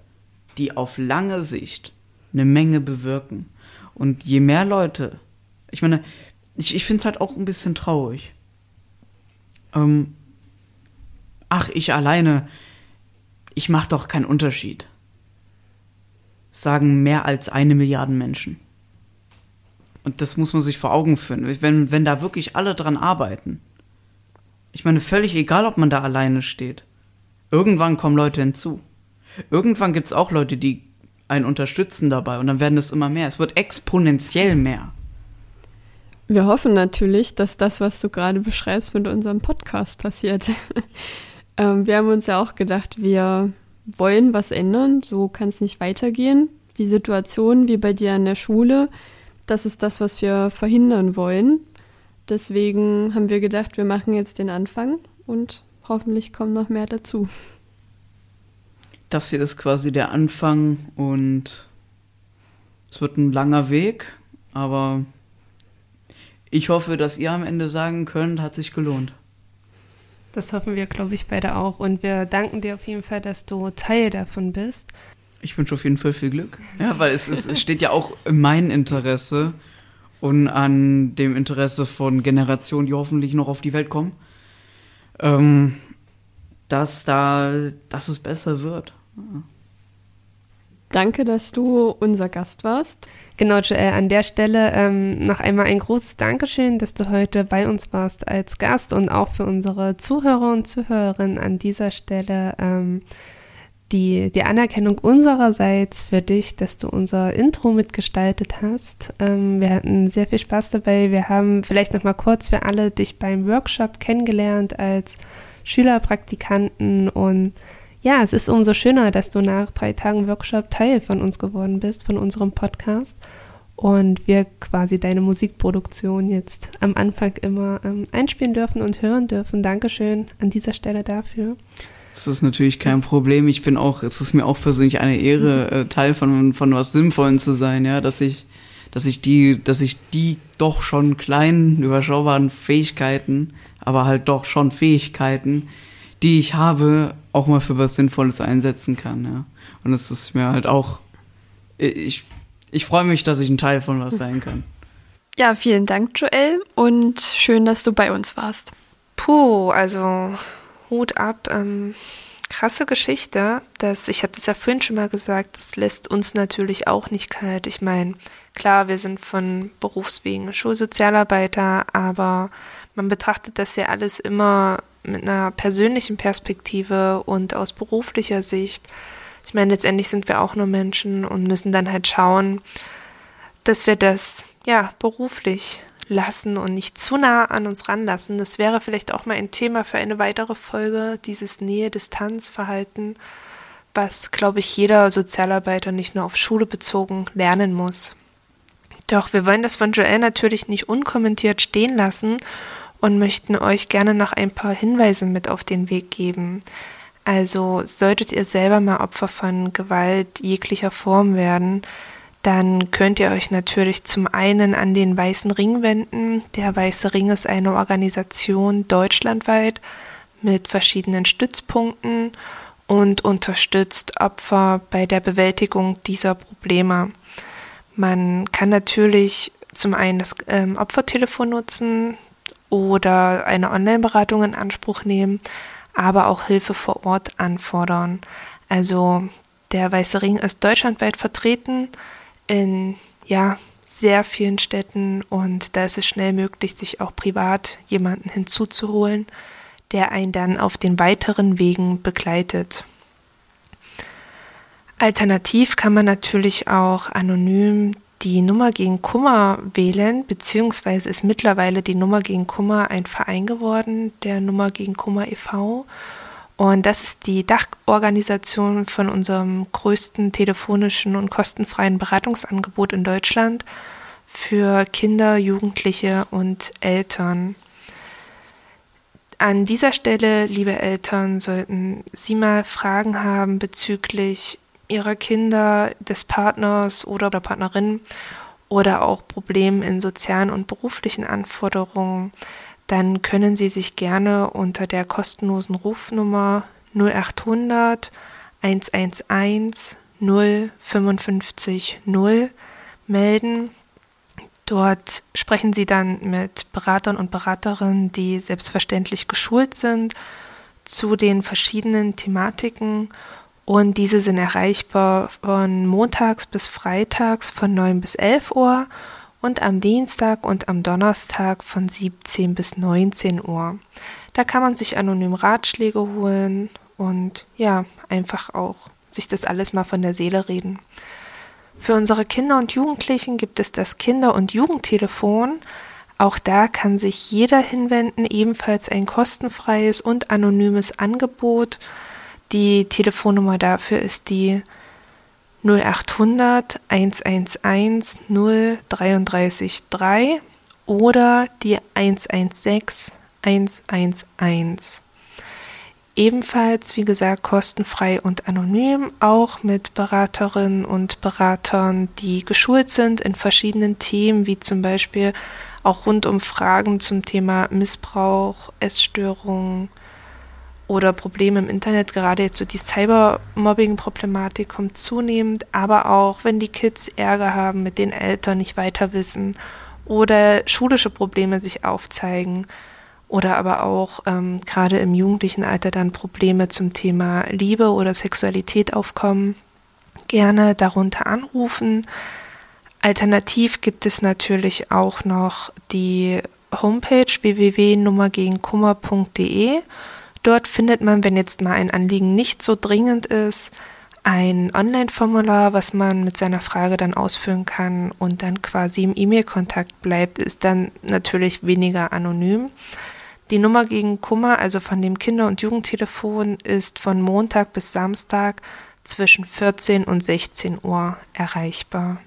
die auf lange Sicht eine Menge bewirken. Und je mehr Leute, ich meine, ich, ich finde es halt auch ein bisschen traurig. Ähm, ach, ich alleine, ich mache doch keinen Unterschied sagen mehr als eine Milliarde Menschen. Und das muss man sich vor Augen führen. Wenn, wenn da wirklich alle dran arbeiten. Ich meine, völlig egal, ob man da alleine steht. Irgendwann kommen Leute hinzu. Irgendwann gibt es auch Leute, die einen unterstützen dabei und dann werden es immer mehr. Es wird exponentiell mehr. Wir hoffen natürlich, dass das, was du gerade beschreibst, mit unserem Podcast passiert. ähm, wir haben uns ja auch gedacht, wir wollen was ändern, so kann es nicht weitergehen. Die Situation wie bei dir an der Schule, das ist das, was wir verhindern wollen. Deswegen haben wir gedacht, wir machen jetzt den Anfang und hoffentlich kommen noch mehr dazu. Das hier ist quasi der Anfang und es wird ein langer Weg, aber ich hoffe, dass ihr am Ende sagen könnt, hat sich gelohnt. Das hoffen wir, glaube ich, beide auch. Und wir danken dir auf jeden Fall, dass du Teil davon bist. Ich wünsche auf jeden Fall viel Glück. Ja, weil es, es, es steht ja auch in meinem Interesse und an dem Interesse von Generationen, die hoffentlich noch auf die Welt kommen, ähm, dass da, dass es besser wird. Ja. Danke, dass du unser Gast warst. Genau, Joel, an der Stelle ähm, noch einmal ein großes Dankeschön, dass du heute bei uns warst als Gast und auch für unsere Zuhörer und Zuhörerinnen an dieser Stelle ähm, die, die Anerkennung unsererseits für dich, dass du unser Intro mitgestaltet hast. Ähm, wir hatten sehr viel Spaß dabei. Wir haben vielleicht noch mal kurz für alle dich beim Workshop kennengelernt als Schülerpraktikanten und ja, es ist umso schöner, dass du nach drei Tagen Workshop Teil von uns geworden bist, von unserem Podcast. Und wir quasi deine Musikproduktion jetzt am Anfang immer ähm, einspielen dürfen und hören dürfen. Dankeschön an dieser Stelle dafür. Das ist natürlich kein Problem. Ich bin auch, es ist mir auch persönlich eine Ehre, äh, Teil von, von was Sinnvollen zu sein, ja, dass ich, dass ich die, dass ich die doch schon kleinen, überschaubaren Fähigkeiten, aber halt doch schon Fähigkeiten, die ich habe, auch mal für was Sinnvolles einsetzen kann. Ja. Und es ist mir halt auch, ich, ich freue mich, dass ich ein Teil von was sein kann. Ja, vielen Dank, Joel, und schön, dass du bei uns warst. Puh, also Hut ab. Ähm, krasse Geschichte. Das, ich habe das ja vorhin schon mal gesagt, das lässt uns natürlich auch nicht kalt. Ich meine, klar, wir sind von Berufswegen Schulsozialarbeiter, aber man betrachtet das ja alles immer mit einer persönlichen Perspektive und aus beruflicher Sicht. Ich meine, letztendlich sind wir auch nur Menschen und müssen dann halt schauen, dass wir das ja beruflich lassen und nicht zu nah an uns ranlassen. Das wäre vielleicht auch mal ein Thema für eine weitere Folge, dieses Nähe-Distanz-Verhalten, was, glaube ich, jeder Sozialarbeiter nicht nur auf Schule bezogen lernen muss. Doch wir wollen das von Joelle natürlich nicht unkommentiert stehen lassen und möchten euch gerne noch ein paar Hinweise mit auf den Weg geben. Also solltet ihr selber mal Opfer von Gewalt jeglicher Form werden, dann könnt ihr euch natürlich zum einen an den Weißen Ring wenden. Der Weiße Ring ist eine Organisation deutschlandweit mit verschiedenen Stützpunkten und unterstützt Opfer bei der Bewältigung dieser Probleme. Man kann natürlich zum einen das ähm, Opfertelefon nutzen oder eine Online-Beratung in Anspruch nehmen, aber auch Hilfe vor Ort anfordern. Also der Weiße Ring ist deutschlandweit vertreten in ja, sehr vielen Städten und da ist es schnell möglich, sich auch privat jemanden hinzuzuholen, der einen dann auf den weiteren Wegen begleitet. Alternativ kann man natürlich auch anonym die Nummer gegen Kummer wählen, beziehungsweise ist mittlerweile die Nummer gegen Kummer ein Verein geworden, der Nummer gegen Kummer e.V. Und das ist die Dachorganisation von unserem größten telefonischen und kostenfreien Beratungsangebot in Deutschland für Kinder, Jugendliche und Eltern. An dieser Stelle, liebe Eltern, sollten Sie mal Fragen haben bezüglich Ihrer Kinder, des Partners oder der Partnerin oder auch Probleme in sozialen und beruflichen Anforderungen dann können Sie sich gerne unter der kostenlosen Rufnummer 0800 111 055 0 melden. Dort sprechen Sie dann mit Beratern und Beraterinnen, die selbstverständlich geschult sind zu den verschiedenen Thematiken und diese sind erreichbar von montags bis freitags von 9 bis 11 Uhr und am Dienstag und am Donnerstag von 17 bis 19 Uhr. Da kann man sich anonym Ratschläge holen und ja, einfach auch sich das alles mal von der Seele reden. Für unsere Kinder und Jugendlichen gibt es das Kinder- und Jugendtelefon. Auch da kann sich jeder hinwenden, ebenfalls ein kostenfreies und anonymes Angebot. Die Telefonnummer dafür ist die 0800 111 033 3 oder die 116 111. Ebenfalls, wie gesagt, kostenfrei und anonym, auch mit Beraterinnen und Beratern, die geschult sind in verschiedenen Themen, wie zum Beispiel auch rund um Fragen zum Thema Missbrauch, Essstörungen, oder Probleme im Internet, gerade jetzt so die Cybermobbing-Problematik kommt zunehmend, aber auch wenn die Kids Ärger haben, mit den Eltern nicht weiter wissen oder schulische Probleme sich aufzeigen oder aber auch ähm, gerade im jugendlichen Alter dann Probleme zum Thema Liebe oder Sexualität aufkommen, gerne darunter anrufen. Alternativ gibt es natürlich auch noch die Homepage www.nummergegenkummer.de Dort findet man, wenn jetzt mal ein Anliegen nicht so dringend ist, ein Online-Formular, was man mit seiner Frage dann ausfüllen kann und dann quasi im E-Mail-Kontakt bleibt, ist dann natürlich weniger anonym. Die Nummer gegen Kummer, also von dem Kinder- und Jugendtelefon, ist von Montag bis Samstag zwischen 14 und 16 Uhr erreichbar.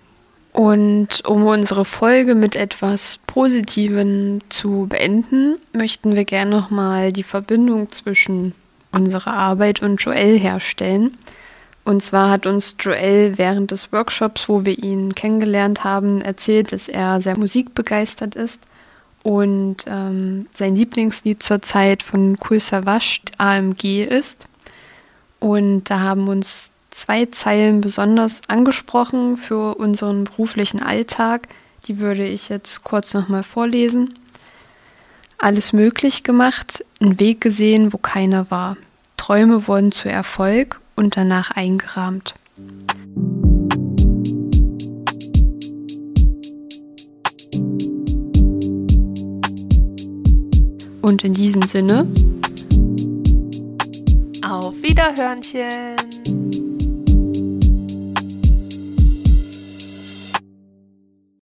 Und um unsere Folge mit etwas Positivem zu beenden, möchten wir gerne nochmal die Verbindung zwischen unserer Arbeit und Joel herstellen. Und zwar hat uns Joel während des Workshops, wo wir ihn kennengelernt haben, erzählt, dass er sehr musikbegeistert ist und ähm, sein Lieblingslied zurzeit von Cool Savage AMG ist. Und da haben uns zwei Zeilen besonders angesprochen für unseren beruflichen Alltag. Die würde ich jetzt kurz nochmal vorlesen. Alles möglich gemacht, einen Weg gesehen, wo keiner war. Träume wurden zu Erfolg und danach eingerahmt. Und in diesem Sinne. Auf Wiederhörnchen!